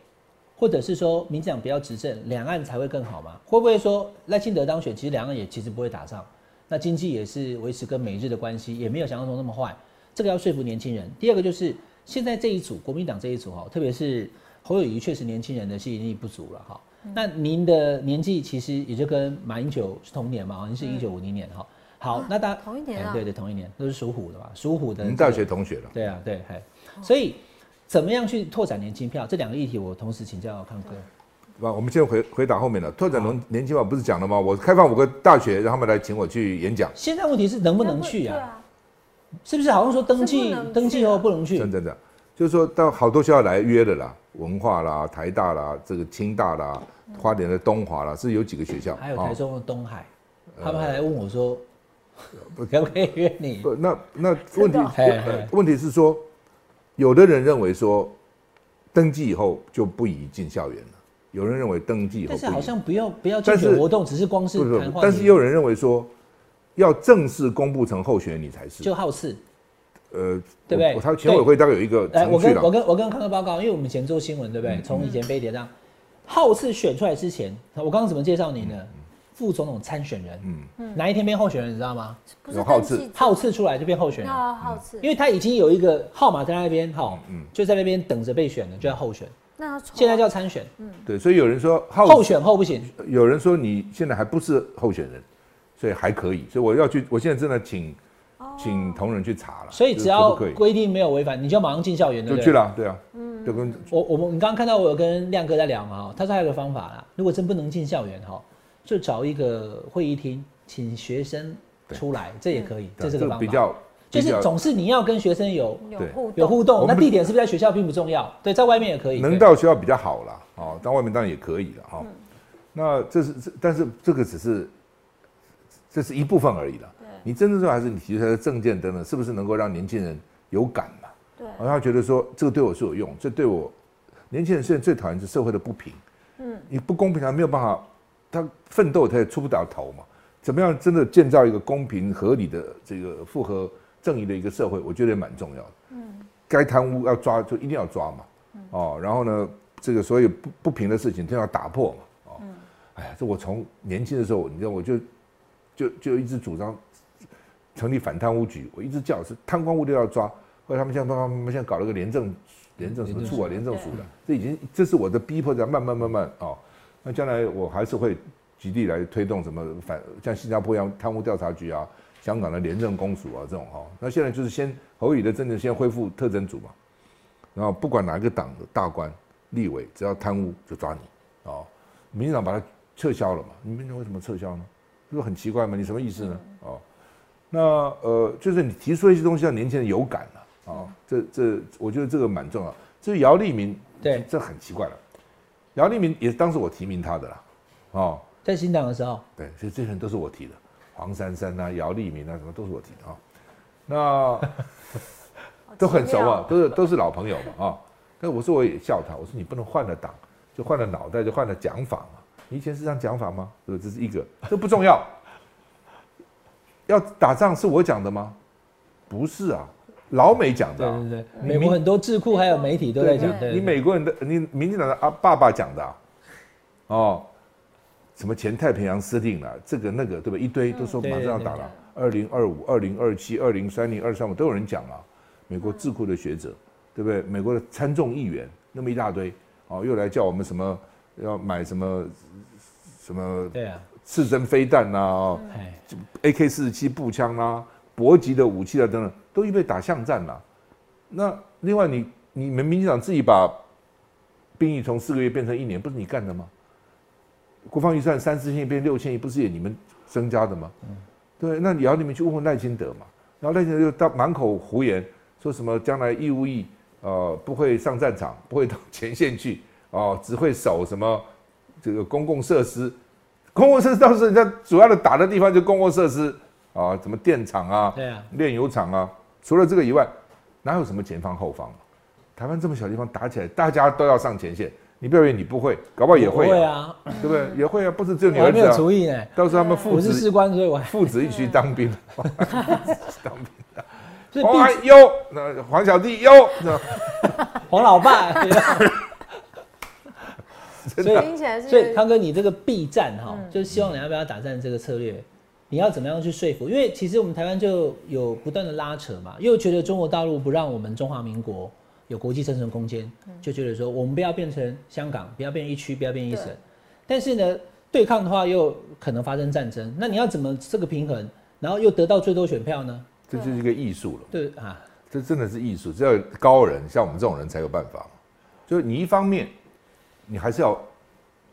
或者是说民进党不要执政，两岸才会更好吗？会不会说赖清德当选，其实两岸也其实不会打仗，那经济也是维持跟美日的关系，也没有想象中那么坏。这个要说服年轻人。第二个就是现在这一组国民党这一组哈，特别是侯友谊，确实年轻人的吸引力不足了哈。那您的年纪其实也就跟马英九是同年嘛，您是一九五零年哈。好，那大家同一年对对，同一年都是属虎的嘛，属虎的我们大学同学了。对啊，对，嘿，所以怎么样去拓展年轻票？这两个议题，我同时请教康哥。那我们先回回答后面的拓展年年轻化，不是讲了吗？我开放五个大学，让他们来请我去演讲。现在问题是能不能去啊？啊，是不是好像说登记登记后不能去？真真的，就是说到好多学校来约的啦，文化啦、台大啦、这个清大啦、花莲的东华啦，是有几个学校。哦还有台中的东海，他们还来问我说，可 不可以约你？不，那那问题问题是说，有的人认为说，登记以后就不宜进校园了；有人认为登记以后不宜，但是好像不要不要竞但是选活动，只是光是不是谈话。但是也有人认为说，要正式公布成候选人你才是。就好事。呃，对不对我他前委会大概有一个来，我程序了。跟我跟我跟康哥报告，因为我们以前做新闻，对不嗯对？从以前飞碟这样，号次选出来之前，我刚刚怎么介绍你呢？副总统参选人，嗯，哪一天变候选人，你知道吗？不是有好次号次出来就变候选人。要好次，因为他已经有一个号码在那边，哈，嗯就在那边等着被选了，就要候选。那现在叫参选，嗯对，所以有人说后候选后不行。有人说你现在还不是候选人，所以还可以。所以我要去，我现在真的请请同仁去查了。所以只要规定没有违反，你就马上进校园，对不对？就去。了，对啊，嗯就跟我我们你刚刚看到我有跟亮哥在聊嘛，他说还有个方法啦，如果真不能进校园哈，就找一个会议厅，请学生出来，这也可以，这是个方法。比较就是总是你要跟学生有有互动，有互动，那地点是不是在学校并不重要？对，在外面也可以。能到学校比较好啦，哦，到外面当然也可以了哈。那这是这，但是这个只是这是一部分而已了。你真正说还是你提出来的证件等等，是不是能够让年轻人有感嘛？对然后他觉得说这个对我是有用，这对我年轻人现在最讨厌是社会的不平。嗯，你不公平，他没有办法，他奋斗他也出不了头嘛。怎么样真的建造一个公平合理的这个符合正义的一个社会，我觉得也蛮重要的。嗯，该贪污要抓就一定要抓嘛。哦，然后呢，这个所有不不平的事情都要打破嘛。哦，哎呀，这我从年轻的时候，你知道，我就就就一直主张成立反贪污局，我一直叫是贪官污吏要抓。后来他们现在慢慢慢慢现在搞了个廉政廉政什么处啊，廉政署的，这已经这是我的逼迫，在慢慢慢慢哦。那将来我还是会极力来推动什么反像新加坡一样贪污调查局啊，香港的廉政公署啊这种哈、那现在就是先侯宇的政治先恢复特侦组嘛，然后不管哪一个党的大官、立委，只要贪污就抓你哦。民进党把它撤销了嘛？你民进党为什么撤销呢？这不是很奇怪吗？你什么意思呢？哦，那呃，就是你提出一些东西让年轻人有感了、哦，这这我觉得这个蛮重要。至于姚立明，对这很奇怪了。姚立明也是当时我提名他的啦，哦，在新党的时候，对，所以这些人都是我提的，黄珊珊啊、姚立明啊，什么都是我提的啊、那 都很熟啊，都是都是老朋友嘛啊。但我说我也笑他，我说你不能换了党，就换了脑袋，就换了讲法嘛。你以前是这样讲法吗？对，这是一个，这不重要。要打仗是我讲的吗？不是啊，老美讲的、啊。对对对，美国很多智库还有媒体都在讲，对你美国人的你民进党的啊爸爸讲的、啊，哦，什么前太平洋司令啦、这个那个对吧？一堆都说马上要打了，二零二五、二零二七、二零三零、二三五都有人讲啊。美国智库的学者，对不对？美国的参众议员那么一大堆，哦，又来叫我们什么要买什么什么对啊，刺针飞弹呐、哦哎，AK 四十七步枪啦、搏击的武器啊等等，都预备打巷战啦。那另外你你们民进党自己把兵役从四个月变成一年，不是你干的吗？国防预算三四千亿变六千亿，不是也你们增加的吗？对，那你要你们去问问赖清德嘛。然后赖清德就到满口胡言，说什么将来义务役呃不会上战场，不会到前线去 哦、只会守什么这个公共设施。公共设施倒是人家主要的打的地方就公共设施啊，什么电厂啊、对啊，炼油厂啊，除了这个以外，哪有什么前方后方、啊？台湾这么小地方打起来，大家都要上前线。你不要以为你不会，搞不好也会、不会，啊，对不对？也会啊，不是只有你我还没有儿子啊，厨艺呢，到时候他们父我是士子官，所以我还父子一起去当兵，当兵。所以黄毕安优，那黄小弟优，黄老爸，所以听起来是所以康哥，你这个避战哈，嗯就是希望你要不要打战这个策略，你要怎么样去说服？因为其实我们台湾就有不断的拉扯嘛，又觉得中国大陆不让我们中华民国有国际生存空间，嗯就觉得说我们不要变成香港，不要变成一区，不要变一省。但是呢，对抗的话又可能发生战争，那你要怎么这个平衡，然后又得到最多选票呢？这就是一个艺术了。对啊，这真的是艺术，只要有高人像我们这种人才有办法。就是你一方面，你还是要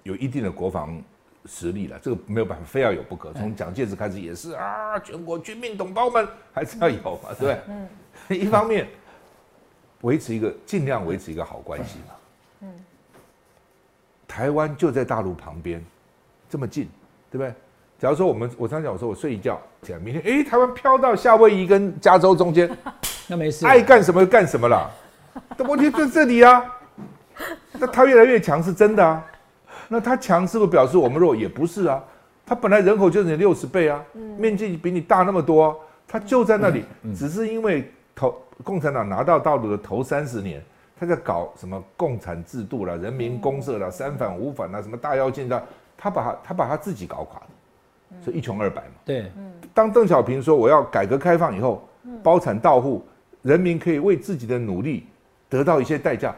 有一定的国防实力了，这个没有办法，非要有不可。从蒋介石开始也是啊，全国军民同胞们还是要有嘛，对不对？嗯。一方面维持一个尽量维持一个好关系嘛。嗯。台湾就在大陆旁边，这么近，对不对？假如说我们，我常讲，我说我睡一觉，讲明天，哎，台湾飘到夏威夷跟加州中间，那没事。爱干什么就干什么啦。但问题就这里啊，那他越来越强是真的啊。那他强是不是表示我们弱？也不是啊。他本来人口就是你六十倍啊，面积比你大那么多、啊，他就在那里，只是因为头共产党拿到道路的头三十年，他在搞什么共产制度啦、人民公社啦、三反五反啦、什么大妖精啦，他把他他把他自己搞垮了，所以一穷二白嘛。对，当邓小平说我要改革开放以后，包产到户，人民可以为自己的努力得到一些代价，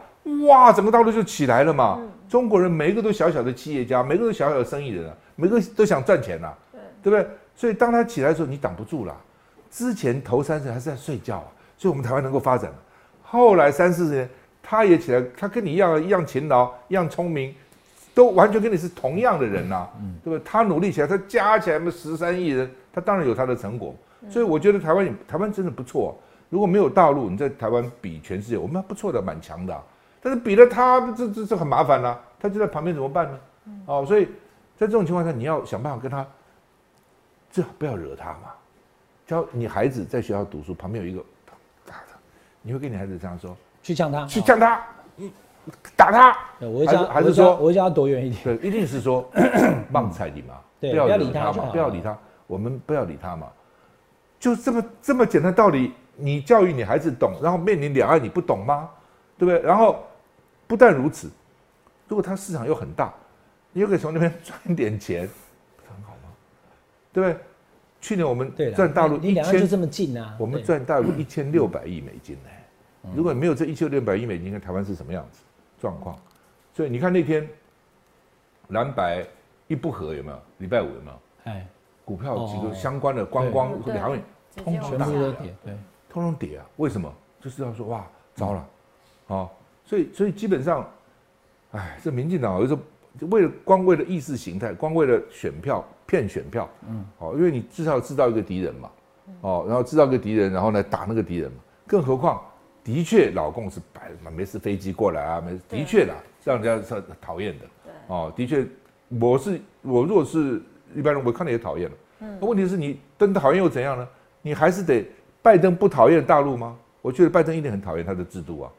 哇，整个道路就起来了嘛。中国人每一个都小小的企业家，每个都小小的生意人啊，每个都想赚钱呐、对不对？所以当他起来的时候，你挡不住啦。之前头三十年还是在睡觉啊，所以我们台湾能够发展。后来三四十年，他也起来，他跟你一样一样勤劳，一样聪明，都完全跟你是同样的人呐、对不对？他努力起来，他加起来嘛十三亿人，他当然有他的成果。所以我觉得台湾台湾真的不错、如果没有大陆，你在台湾比全世界，我们还不错的，蛮强的啊、但是比了他，这这这很麻烦啦、他就在旁边怎么办呢？哦，所以在这种情况下，你要想办法跟他，最好不要惹他嘛。教你孩子在学校读书，旁边有一个打他，你会跟你孩子这样说：去呛他，去呛他，嗯打他。我会叫他，还是说我会叫他躲远一点。对，一定是说 棒菜你嘛，不要理他嘛，不要理他，我们不要理他嘛，就这么这么简单道理，你教育你孩子懂，然后面临两岸你不懂吗？对不对？然后不但如此，如果它市场又很大，你又可以从那边 赚一点钱，不是很好吗？对不对？去年我们赚大陆你你一千，就这么近啊，我们赚大陆一千六百亿美金呢、如果没有这一千六百亿美金，看台湾是什么样子状况？所以你看那天蓝白一不合有没有？礼拜五有没有？哎，股票几个哦相关的观光对两位通通跌，对，通通跌啊！为什么？就是要说哇，糟了，哦，所以所以基本上，哎，这民进党有时候为了光为了意识形态，光为了选票骗选票，嗯，哦，因为你至少知道一个敌人嘛，哦，然后知道一个敌人，然后呢打那个敌人嘛，更何况的确老共是摆嘛，没事飞机过来啊，没事，的确啦，让人家是讨厌的，哦，的确，我是我如果是一般人，我看了也讨厌了，嗯，问题是你真讨厌又怎样呢？你还是得拜登不讨厌大陆吗？我觉得拜登一定很讨厌他的制度啊，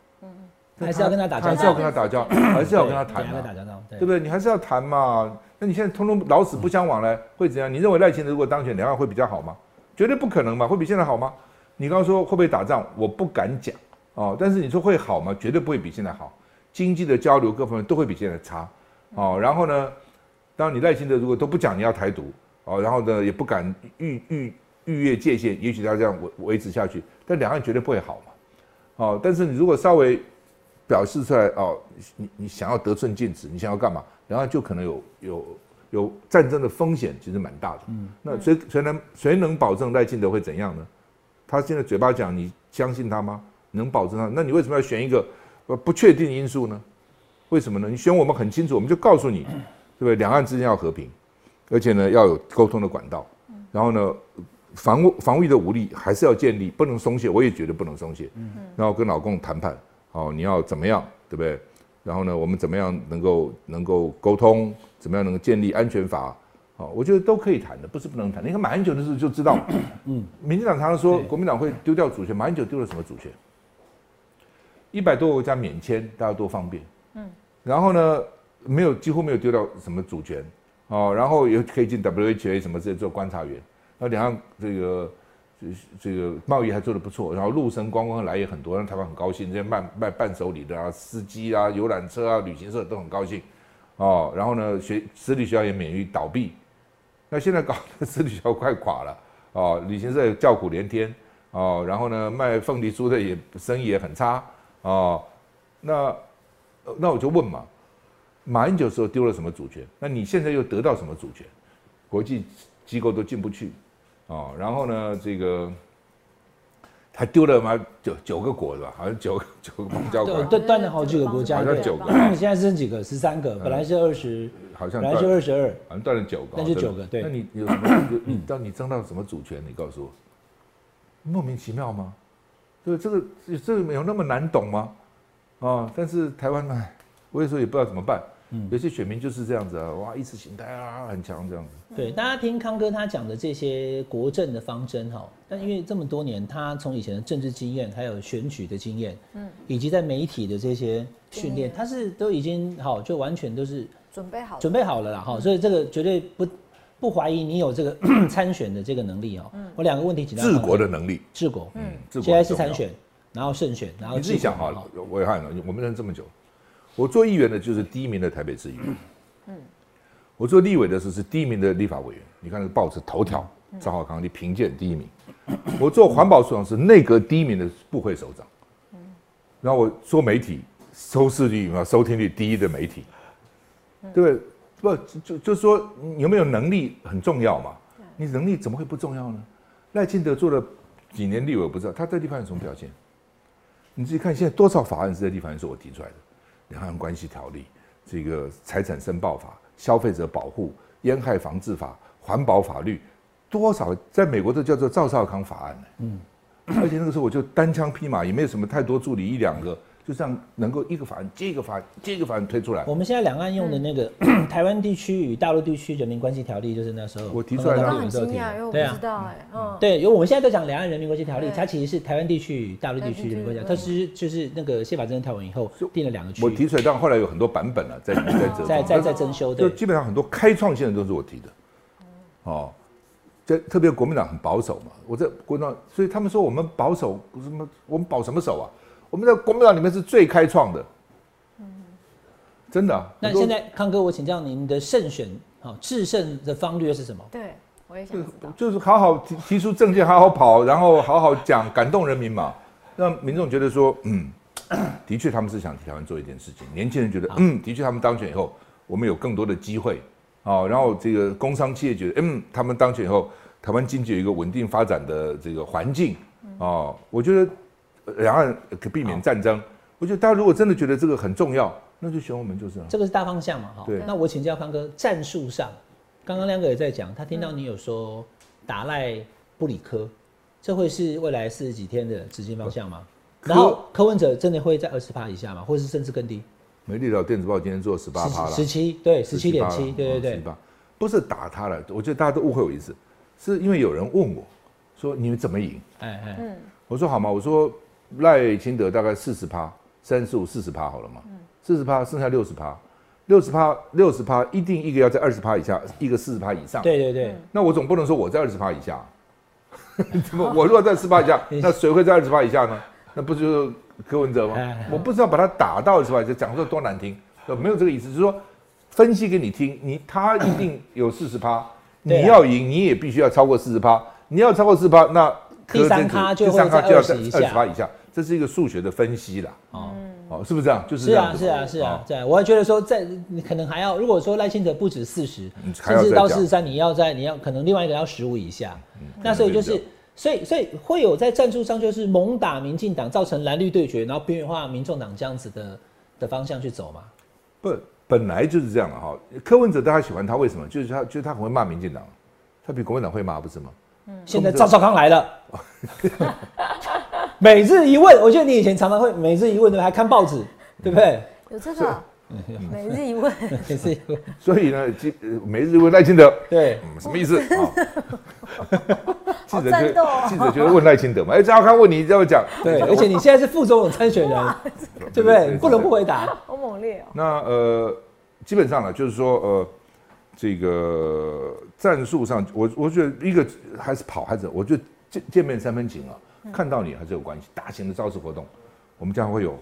还是要跟他打交道，还是要跟他打交道，还是要跟他谈啊对不对？你还是要谈嘛。那你现在通通老死不相往来，会怎样？你认为赖清德如果当选，两岸会比较好吗？绝对不可能嘛，会比现在好吗？你刚刚说会不会打仗，我不敢讲哦。但是你说会好吗？绝对不会比现在好，经济的交流各方面都会比现在差哦。然后呢，当然你赖清德如果都不讲你要台独哦，然后呢也不敢逾逾逾越界限，也许他这样维维持下去，但两岸绝对不会好嘛。哦，但是你如果稍微表示出来哦，你你想要得寸进尺，你想要干嘛？然后就可能有有有战争的风险，其实蛮大的。嗯，那谁谁能谁能保证赖清德会怎样呢？他现在嘴巴讲，你相信他吗？能保证他？那你为什么要选一个呃不确定因素呢？为什么呢？你选我们很清楚，我们就告诉你，对不对？两岸之间要和平，而且呢要有沟通的管道，然后呢防务防御的武力还是要建立，不能松懈。我也觉得不能松懈。嗯，然后跟老公谈判，哦，你要怎么样，对不对？然后呢，我们怎么样能够能够沟通？怎么样能够建立安全法？哦，我觉得都可以谈的，不是不能谈。你看马英九的时候就知道，嗯，民进党常常说国民党会丢掉主权，马英九丢了什么主权？一百多个国家免签，大家多方便。嗯，然后呢，没有几乎没有丢掉什么主权哦，然后也可以进 WHA 什么这些做观察员，然后两岸这个这这个贸易还做得不错，然后陆生观光来也很多，让台湾很高兴，这些卖卖伴手礼的啊、司机啊、游览车啊、旅行社都很高兴。哦，然后呢，学私立学校也免于倒闭，那现在搞的私立学校快垮了哦，旅行社叫苦连天哦，然后呢，卖凤梨酥的也生意也很差哦，那那我就问嘛，马英九时候丢了什么主权？那你现在又得到什么主权？国际机构都进不去哦，然后呢，这个还丢了嘛九九个国是吧？好像九 九个邦交对，国，断断了好几个国家，对好像九个 现在剩几个？十三个，本来是二十，好像本来是二十二。好像断了九个，那就九个对那你有什么？有你到你争到什么主权？你告诉我，莫名其妙吗？对，这个这个有那么难懂吗？啊，但是台湾呢，我有时候也不知道怎么办。嗯。有些选民就是这样子啊，哇，意识形态啊很强这样子。对，大家听康哥他讲的这些国政的方针哈，但因为这么多年，他从以前的政治经验，还有选举的经验，嗯，以及在媒体的这些训练，他是都已经好，就完全都是准备好了，准备好了啦哈，所以这个绝对不不怀疑你有这个 参选的这个能力哦。嗯。我两个问题请教治国的能力，治国，嗯，治国现在是参选，然后胜选，然后你自己想哈治国，我也看了，我们认识这么久，我做议员的就是第一名的台北市议员，嗯，我做立委的时候是第一名的立法委员，你看那个报纸头条，赵浩康你评鉴第一名，我做环保署长是内阁第一名的部会首长，嗯然后我做媒体收视率啊收听率第一的媒体，对不对？不就就就是说你有没有能力很重要嘛？你能力怎么会不重要呢？赖清德做了几年立委，我不知道他在地方有什么表现。你自己看，现在多少法案是在地方是我提出来的，两岸关系条例、这个财产申报法、消费者保护、烟害防治法、环保法律，多少在美国都叫做赵少康法案呢？嗯，而且那个时候我就单枪匹马，也没有什么太多助理，一两个，就这样能够一个法案接一个法案接一个法案推出来。我们现在两岸用的那个 台湾地区与大陆地区人民关系条例，就是那时候我提出来的时候提很惊讶，因为我不对啊。知，道哎，嗯，对，因为我们现在都讲两岸人民关系条例，它其实是台湾地区与大陆地区人民关系条例，它是就是那个宪法增条文以后定了两个区，我提出来，但后来有很多版本了，在在在在在增修就的，基本上很多开创性的都是我提的，哦，这特别国民党很保守嘛，我在国民党，所以他们说我们保守什么，我们保什么守啊？我们在国民党里面是最开创的，真的啊。那现在康哥，我请教您的胜选好制胜的方略是什么？对，我也想知道，就是好好提提出政见，好好跑，然后好好讲，感动人民嘛，让民众觉得说，嗯，的确他们是想替台湾做一件事情。年轻人觉得，嗯，的确他们当选以后，我们有更多的机会，哦，然后这个工商企业觉得，嗯，他们当选以后，台湾经济有一个稳定发展的这个环境，哦，我觉得呃两岸可避免战争。我觉得大家如果真的觉得这个很重要，那就选我们就是了。这个是大方向嘛，哈。对那我请教康哥，战术上，刚刚亮哥也在讲，他听到你有说打赖布里科，这会是未来四十几天的执行方向吗？然后柯文哲真的会在二十趴以下吗？或者是甚至更低？美丽岛电子报今天做十八趴了，十七对十七点七，对对对。18不是打他了，我觉得大家都误会我意思，是因为有人问我说你们怎么赢？哎哎，嗯，我说好嘛，我说赖清德大概四十趴，三十五、四十趴好了嘛，四十趴剩下六十趴，六十趴六十趴一定一个要在二十趴以下，一个四十趴以上。，对对对，那我总不能说我在二十趴以下，怎么我如果在十趴以下，那谁会在二十趴以下呢？那不就是柯文哲吗？哎？我不知道把他打到二十趴以下，讲说多难听，呃没有这个意思，就是说分析给你听，你他一定有四十趴，你要赢你也必须要超过四十趴，你要超过四十趴，那柯第三咖就第三会在咖就要在20以下。二十趴以下，这是一个数学的分析啦。哦，哦，是不是这样？就是是啊是啊是啊哦，对啊，我还觉得说在你可能还要，如果说赖清德不止四十甚至到四十三，你要在你要可能另外一个要十五以下，那所以就是。所以，所以会有在战术上就是猛打民进党，造成蓝绿对决，然后边缘化民众党这样子的的方向去走嘛？不，本来就是这样的哈。柯文哲大家喜欢他，为什么？就是他，就是他很会骂民进党，他比国民党会骂，不是吗？现在赵少康来了，每日一问，我觉得你以前常常会每日一问，对吧？还看报纸，对不对？有这个每日一问，每日一问，所以呢，记呃每日问赖清德，对，嗯，什么意思 啊？记者就记者就会问赖清德嘛，哎，赵少康问你，要不要讲？对，而且你现在是副总统参选人，对不对？不能不回答。好猛烈哦，那呃，基本上呢，就是说呃，这个战术上，我我觉得一个还是跑，还是我觉得见见面三分情啊，看到你还是有关系。大型的造势活动，我们将会有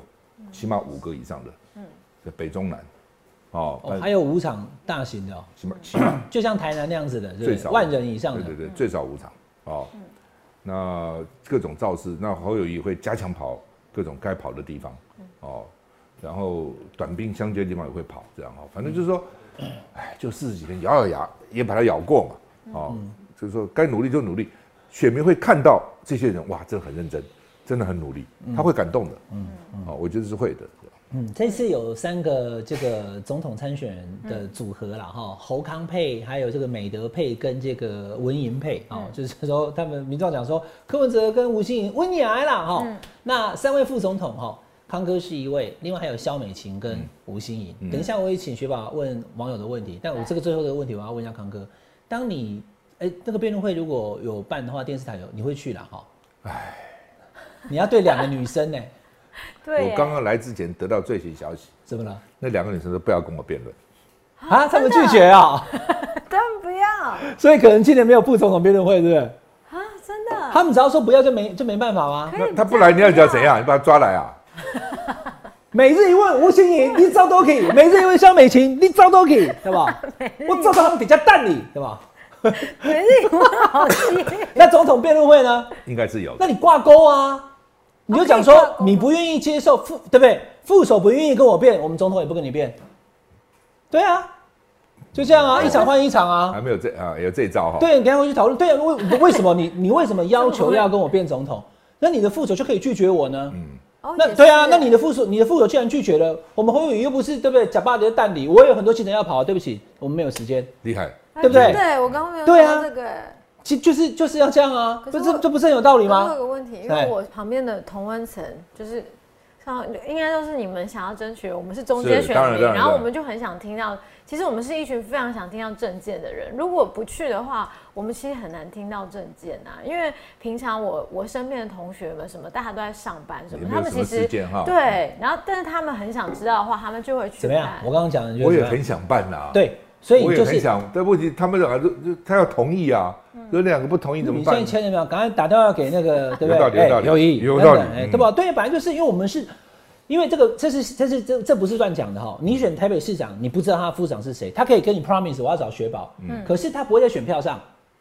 起码五个以上的，嗯，在北中南，哦，哦，还有五场大型的起码 就像台南那样子的，对最少万人以上的。对对，对，最少五场哦。那各种造势，那侯友谊会加强跑各种该跑的地方哦，然后短兵相接的地方也会跑，这样哦，反正就是说，哎，就四十几天，咬咬牙也把它咬过嘛，哦，就是说该努力就努力，选民会看到这些人哇，真的很认真，真的很努力，他会感动的，嗯，哦，我觉得是会的，嗯，这次有三个这个总统参选人的组合啦，哈、侯康配，还有这个美德配跟这个文银配哦，就是说他们民众讲说柯文哲跟吴欣颖温雅来啦哈，那三位副总统哈。康哥是一位，另外还有萧美琴跟吴欣颖。等一下我也请学宝问网友的问题，但我这个最后的问题我要问一下康哥，当你哎、那个辩论会如果有办的话，电视台有你会去啦哈？哎，你要对两个女生呢、对，我刚刚来之前得到最新消息，怎么了？那两个女生都不要跟我辩论，啊，他们拒绝啊、当然 不要所以可能今年没有副总统辩论会，对不对？啊，真的。他们只要说不要就没就没办法吗？那他不来你要叫怎样？你把他抓来啊？每日一问吴欣颖，你照都可以；每日一问肖美琴，你照都可以，对吧？我照到他们比较淡你，对吧？每日一问好气，那总统辩论会呢？应该是有。那你挂钩啊，你就讲说你不愿意接受副，对不对？副手不愿意跟我辩，我们总统也不跟你辩。对啊，就这样啊，一场换一场啊还。没有这啊，有这一招哈。对，你等一下回去讨论。对啊，为为什么你你为什么要求 要跟我辩总统？那你的副手就可以拒绝我呢？哦也那对啊，那你的副手，你的副手既然拒绝了，我们侯友宜又不是对不对？假巴的蛋里，我有很多行程要跑，对不起，我们没有时间。厉害。哎对不对对，我刚刚没有对啊想到这个。哎其就是就是要这样啊，不是这这这不是很有道理可是我吗有？个问题，因哎为我旁边的同温层就是。像应该都是你们想要争取，我们是中间是选民，然后我们就很想听到，其实我们是一群非常想听到政见的人。如果不去的话，我们其实很难听到政见啊，因为平常我我身边的同学们什么，大家都在上班什么，他们其实对，然后但是他们很想知道的话，他们就会去怎么样？我刚刚讲的，我也很想办呐。，对，所以我也就是很想，但问题他们两个就就他要同意啊，有两个不同意怎么办你现在？签了没有？赶快打电话给那个，对不对？有道理有道理有道理哎对吧？对，本来就是因为我们是，因为这个这是这是这这不是乱讲的哈。你选台北市长，你不知道他的副长是谁，他可以跟你 promise 我要找雪宝，可是他不会在选票上，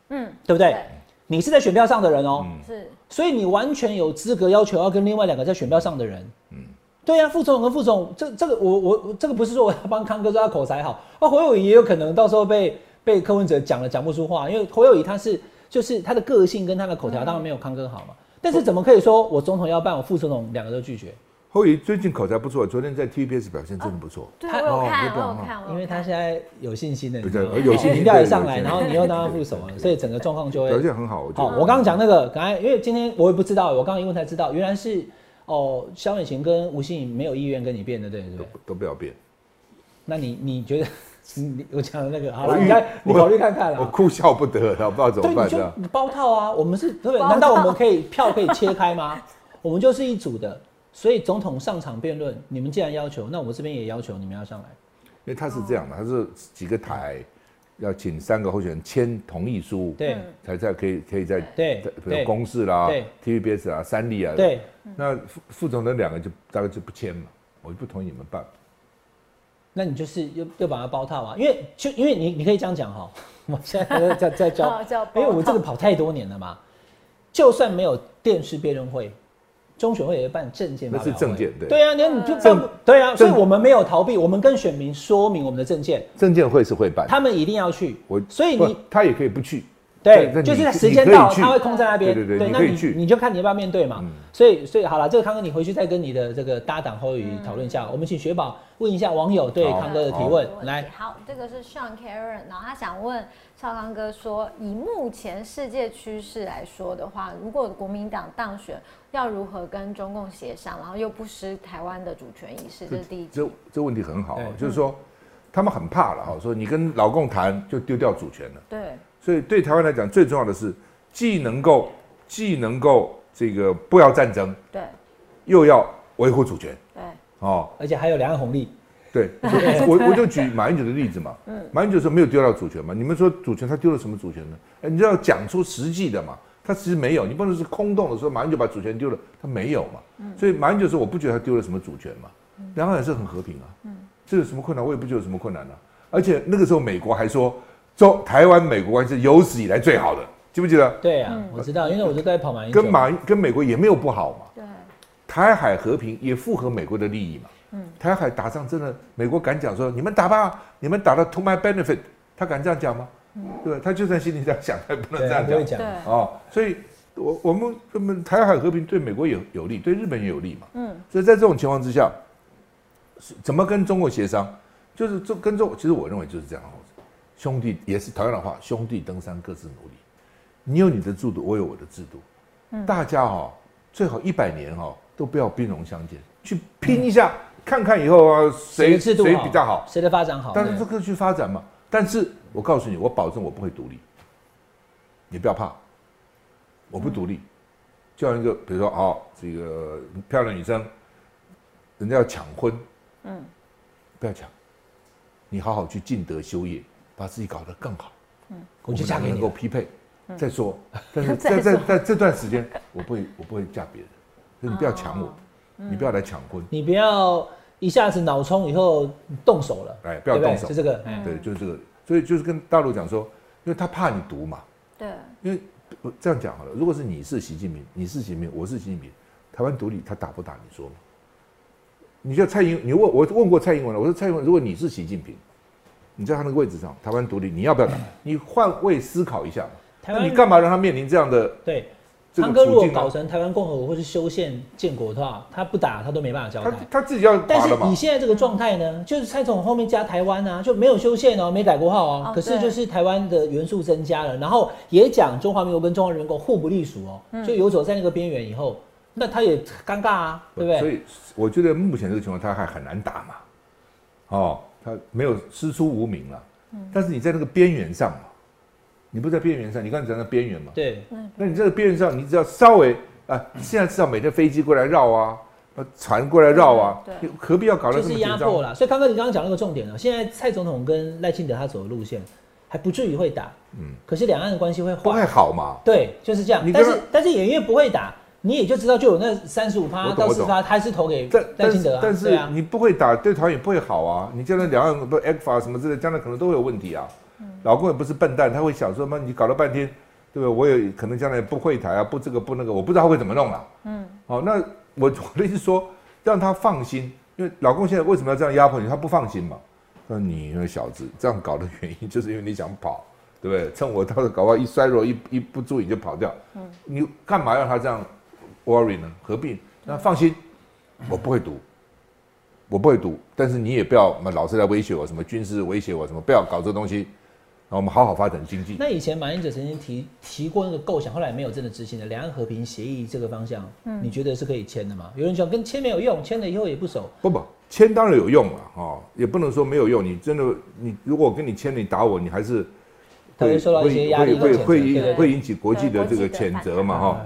嗯，对不对对？你是在选票上的人哦，是所以你完全有资格要求要跟另外两个在选票上的人。嗯，对呀、副总统跟副总，这这个我我我这个不是说我要帮康哥说他口才好，那侯友谊也有可能到时候被被柯文哲讲了讲不出话，因为侯友谊他是就是他的个性跟他的口条当然没有康哥好嘛，但是怎么可以说我总统要办，我副总统两个都拒绝？后羿最近口才不错，昨天在 TVBS 表现真的不错。对，他哦我有看，就这样哈我有看，因为他看现在有信心的，对有信心民调也上来，然后你又当他副手了，所以整个状况就会表现很好。我刚刚讲那个，刚才因为今天我也不知道，我刚刚一问才知道，原来是哦，萧美琴跟吴欣颖没有意愿跟你辩的，对不对？都不要变。那你你觉得，你我讲的那个，好我了，你看你考虑看看了我。哭笑不得了，不知道怎对，你就么办这样。你包套啊，我们是对不对？难道我们可以票可以切开吗？我们就是一组的，所以总统上场辩论，你们既然要求，那我这边也要求你们要上来。因为他是这样的，他是几个台要请三个候选人签同意书，对。才在可以可以在对比如公视啦对、TVBS 啊、三立啊，对，那副副总的两个就大概就不签嘛，我就不同意你们办。那你就是又又把它包套啊，因为就因为你你可以这样讲哈，我现在在在在教 因为我这个跑太多年了嘛，就算没有电视辩论会，中选会也会办证件发那，是证件，对。对啊，你看你就证办对啊，所以我们没有逃避，我们跟选民说明我们的证件，证件会是会办，他们一定要去，我所以你他也可以不去，对，就是你时间到，他会空在那边。对对对那你可以你就看你要不要面对嘛。嗯。所以所以好了，这个康哥你回去再跟你的这个搭档侯友谊讨论一下。我们请雪宝问一下网友对康哥的提好。问来。好，这个是 Sean Karen，然后他想问少康哥说，以目前世界趋势来说的话，如果国民党当选，要如何跟中共协商，然后又不失台湾的主权意识？这是第一题。这这问题很好，就是说他们很怕了哈，说你跟老共谈就丢掉主权了，对，所以对台湾来讲最重要的是，既能够既能够这个不要战争，对，又要维护主权。对，哦。而且还有两岸红利，对，我我就举马英九的例子嘛，嗯马英九说没有丢掉主权嘛，你们说主权他丢了什么主权呢？哎，你就要讲出实际的嘛，他其实没有，你不能是空洞的说马英九把主权丢了，他没有嘛，所以马英九说我不觉得他丢了什么主权嘛，两岸也是很和平啊，这有什么困难？我也不觉得有什么困难呢、而且那个时候美国还说，中台湾美国关系是有史以来最好的，记不记得？对啊，我知道，因为我就在跑马英九。跟马跟美国也没有不好嘛。对，台海和平也符合美国的利益嘛。嗯，台海打仗真的，美国敢讲说你们打吧，你们打的 to my benefit，他敢这样讲吗？嗯对吧？他就算心里这样想，他也不能这样讲。对哦。所以，我我们我们台海和平对美国有有利，对日本也有利嘛。嗯，所以在这种情况之下，是怎么跟中国协商？就是这跟中，其实我认为就是这样哦，兄弟也是同样的话，兄弟登山各自努力。你有你的制度，我有我的制度，嗯大家哈、最好一百年哈、都不要兵戎相见，去拼一下，看看以后啊谁谁比较好。谁的发展好？但是这个去发展嘛。但是我告诉你，我保证我不会独立，你不要怕，我不独立。就像一个，比如说，哦，这个漂亮女生，人家要抢婚，嗯，不要抢，你好好去尽德修业，把自己搞得更好，嗯我就嫁给能你了。够匹配，再说。但是 在在在这段时间，我不会我不会嫁别人，你不要抢我，哦你不要来抢婚。你不要一下子脑冲以后动手了，哎不要对对动手就这个，哎，对，就是这个，所以就是跟大陆讲说，因为他怕你毒嘛，对，因为我这样讲好了，如果是你是习近平，你是习近平，我是习近平，台湾独立他打不打？你说吗？你叫蔡英，你问我问过蔡英文了，我说蔡英文，如果你是习近平，你在他那个位置上，台湾独立，你要不要打？你换位思考一下嘛，那你干嘛让他面临这样的对。这个昌哥如？果搞成台湾共和国或是修宪建国的话，他不打他都没办法交代。他自己要但是打了嘛以？现在这个状态呢，就是蔡总统后面加台湾啊，就没有修宪哦，没改国号哦，哦可是就是台湾的元素增加了，然后也讲中华民国跟中华人民共互不隶属哦，嗯就游走在那个边缘以后，那他也尴尬啊，对不对？所以我觉得目前这个情况他还很难打嘛，哦，他没有师出无名了，嗯但是你在那个边缘上嘛，你不在边缘上，你刚才讲的边缘嘛，对，那你这个边缘上，你只要稍微啊，现在至少每天飞机过来绕啊，呃船过来绕啊对，你何必要搞得就是这么紧张？压迫啦。所以康哥，你刚刚讲那个重点了，现在蔡总统跟赖清德他走的路线还不至于会打，嗯，可是两岸的关系会不太坏，好嘛。对，就是这样但是但是也因为不会打，你也就知道就有那三十五我趴到四趴，他是投给赖清德啊，是但是对啊，你不会打，对台湾也不会好啊。你将来两岸不 X 法什么之类，将来可能都会有问题啊。嗯老公也不是笨蛋，他会想说妈，你搞了半天，对不对？我也可能将来不会台啊，不这个不那个，我不知道他会怎么弄啊。嗯，好，那我 我的意思是说，让他放心，因为老公现在为什么要这样压迫你？他不放心嘛。那你那小子这样搞的原因，就是因为你想跑，对不对？趁我到时候搞不好一衰弱一一不注意就跑掉。嗯，你干嘛让他这样 worry 呢？何必？那放心，我不会赌，我不会赌，但是你也不要嘛老是来威胁我，什么军事威胁我，什么不要搞这东西，然后我们好好发展经济。那以前马英九曾经提提过那个构想，后来没有真的执行的两岸和平协议这个方向，嗯你觉得是可以签的吗？有人讲跟签没有用，签了以后也不熟。不不，签当然有用了哦，也不能说没有用。你真的，你如果跟你签，你打我，你还是他会受到一些压力会会会引会引起国际的这个谴责嘛哈。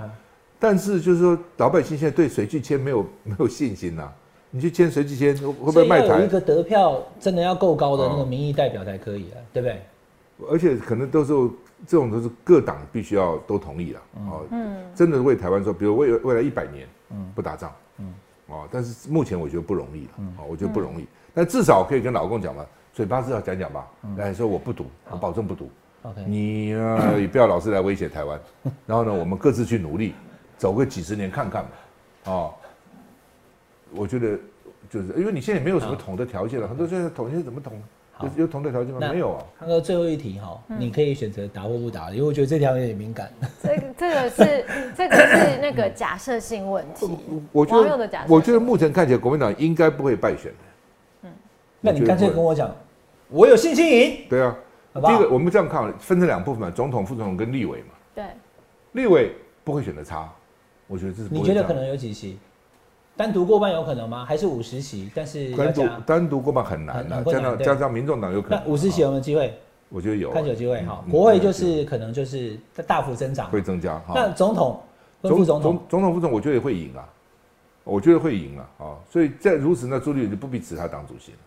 但是就是说，老百姓现在对谁去签没有没有信心呐、你去签谁去签，会不所会卖台？一个得票真的要够高的那个哦民意代表才可以啊，对不对？而且可能都是这种都是各党必须要都同意了哦。真的为台湾说，比如未未来一百年，不打仗，哦，但是目前我觉得不容易了，哦，我觉得不容易。但至少可以跟老公讲嘛，嘴巴至少讲讲吧，来说我不赌，我保证不赌。OK，你呢也不要老是来威胁台湾，然后呢，我们各自去努力，走个几十年看看嘛，哦，我觉得就是因为你现在也没有什么统的条件了，很多现在统现在怎么统？有有统的条件吗？那没有啊。康哥最后一题哈，你可以选择答或不答，因为我觉得这条有点敏感。这个这个是这个是那个假设性问题，我觉得的假，设我觉得目前看起来国民党应该不会败选的。那你干脆跟我讲，我有信心赢，对啊，好不好？第一个我们这样看啊，分成两部分嘛，总统、副总统跟立委嘛。对，立委不会选的差，我觉得这是你觉得可能有几席？单独过半有可能吗？还是五十席？但是要单独加单独过半很难的啊，加上加上民众党有可能那五十席有没有机会？我觉得有啊，看有机会哈。嗯国会就是可能就是大幅增长。会增加哈。那总统跟副总统总总统副总，我觉得也会赢啊，我觉得会赢啊啊！所以在如此，那朱立伦就不必指他当主席了。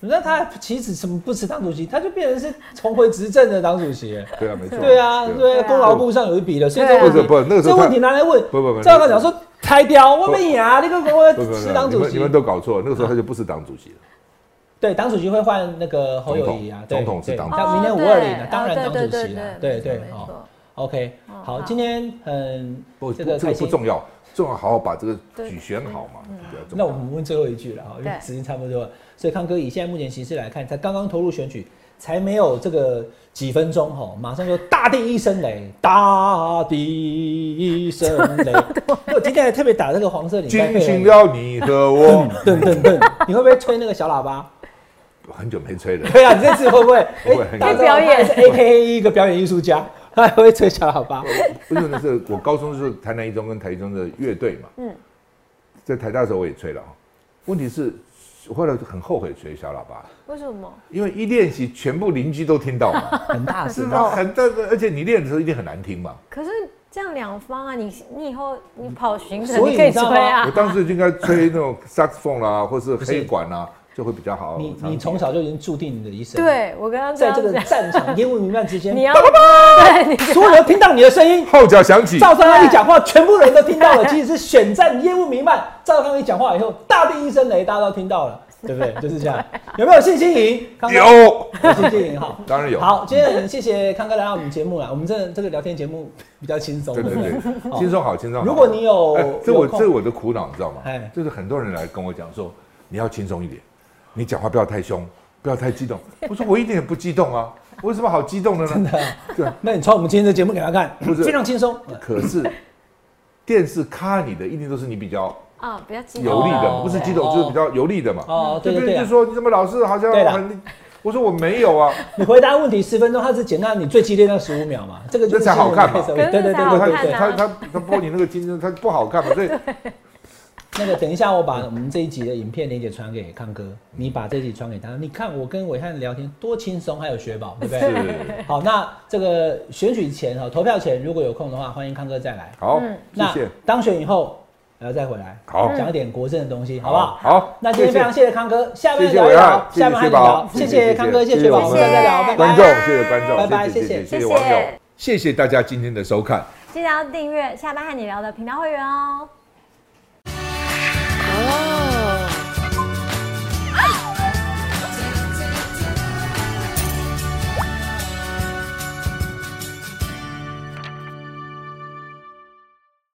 那他岂止什么不吃党主席，他就变成是重回执政的党主席了。对啊，没错。对啊，对功劳簿上有一笔了，所以对啊这个问题，不是不那个时候这问题拿来问，不不不赵刚讲说拆掉，我们牙那个我不，吃党主席。你们都搞错了，那个时候他就不是党主席了。对，党主席会换那个侯友谊啊，对总统是对党主他明年哦五二零对了，当然哦党主席了，对对哦没错。OK，好，今天嗯不这个这个。不重要，重要好好把这个对举选好嘛，那我们问最后一句了哈，因为对。时间差不多。了，所以康哥以现在目前形势来看，他刚刚投入选举，才没有这个几分钟哈，马上就大地一声雷，大地一声雷。我今天还特别打这个黄色领带惊配醒了你和我。噔噔噔，你会不会吹那个小喇叭？很久没吹了，对啊，你这次会不会？不会表演是 A K A 一个表演艺术家，他还会吹小喇叭。不是那是我高中就是台南一中跟台一中的乐队嘛，嗯在台大的时候我也吹了哦，问题是我后来很后悔吹小喇叭，为什么？因为一练习全部邻居都听到嘛，很大声是吗？很大，而且你练的时候一定很难听嘛。可是这样两方啊，你你以后你跑巡所程你可以以你知道吗吹啊我。当时就应该吹那种 saxophone 啦，或是黑管啦，就会比较好。你你从小就已经注定你的一生。，对我刚刚在这个战场烟雾弥漫之间，你要所有人听到你的声音，号角响起，赵少康一讲话，全部人都听到了。即使是选战烟雾弥漫，赵少康一讲话以后，大地一声雷，大家都听到了，对不对？就是这样。有没有信心赢？康有，有信心赢哈。当然有。好，今天很谢谢康哥来到我们节目了。我们这这个聊天节目比较轻松，对对不对，轻松好，轻松好。如果你有哎，这我这我的苦恼，你知道吗哎？就是很多人来跟我讲说，你要轻松一点，你讲话不要太凶，不要太激动。我说我一点也不激动啊，我有什么好激动的呢？真的对，那你传我们今天的节目给他看，不是非常轻松。可是电视卡你的一定都是你比较啊，比较激有力的不是激动就是比较有利的嘛。哦，对对对？对对啊。就，说你怎么老是好像很，我说我没有啊，你回答问题十分钟，他只简单你最激烈那十五秒嘛，这个就才好看嘛。对对对可是这才好对对对。看啊。他他他播你那个金针，他不好看嘛，所以 那个等一下我把我们这一集的影片连接传给康哥，你把这一集传给他，你看我跟伟汉聊天多轻松，还有雪宝，对不对？好，那这个选举前哈，投票前如果有空的话，欢迎康哥再来。好，那谢，当选以后，然后再回来，好讲一点国政的东西，好不好？好，那今天非常谢谢康哥，下面谢谢聊一聊，下面还谢谢雪宝聊，谢谢康哥，谢谢雪宝，我们下次再聊，拜拜。观众，谢谢观众，拜拜谢谢谢谢谢谢网友，谢谢大家今天的收看。记得要订阅下班和你聊的频道会员哦。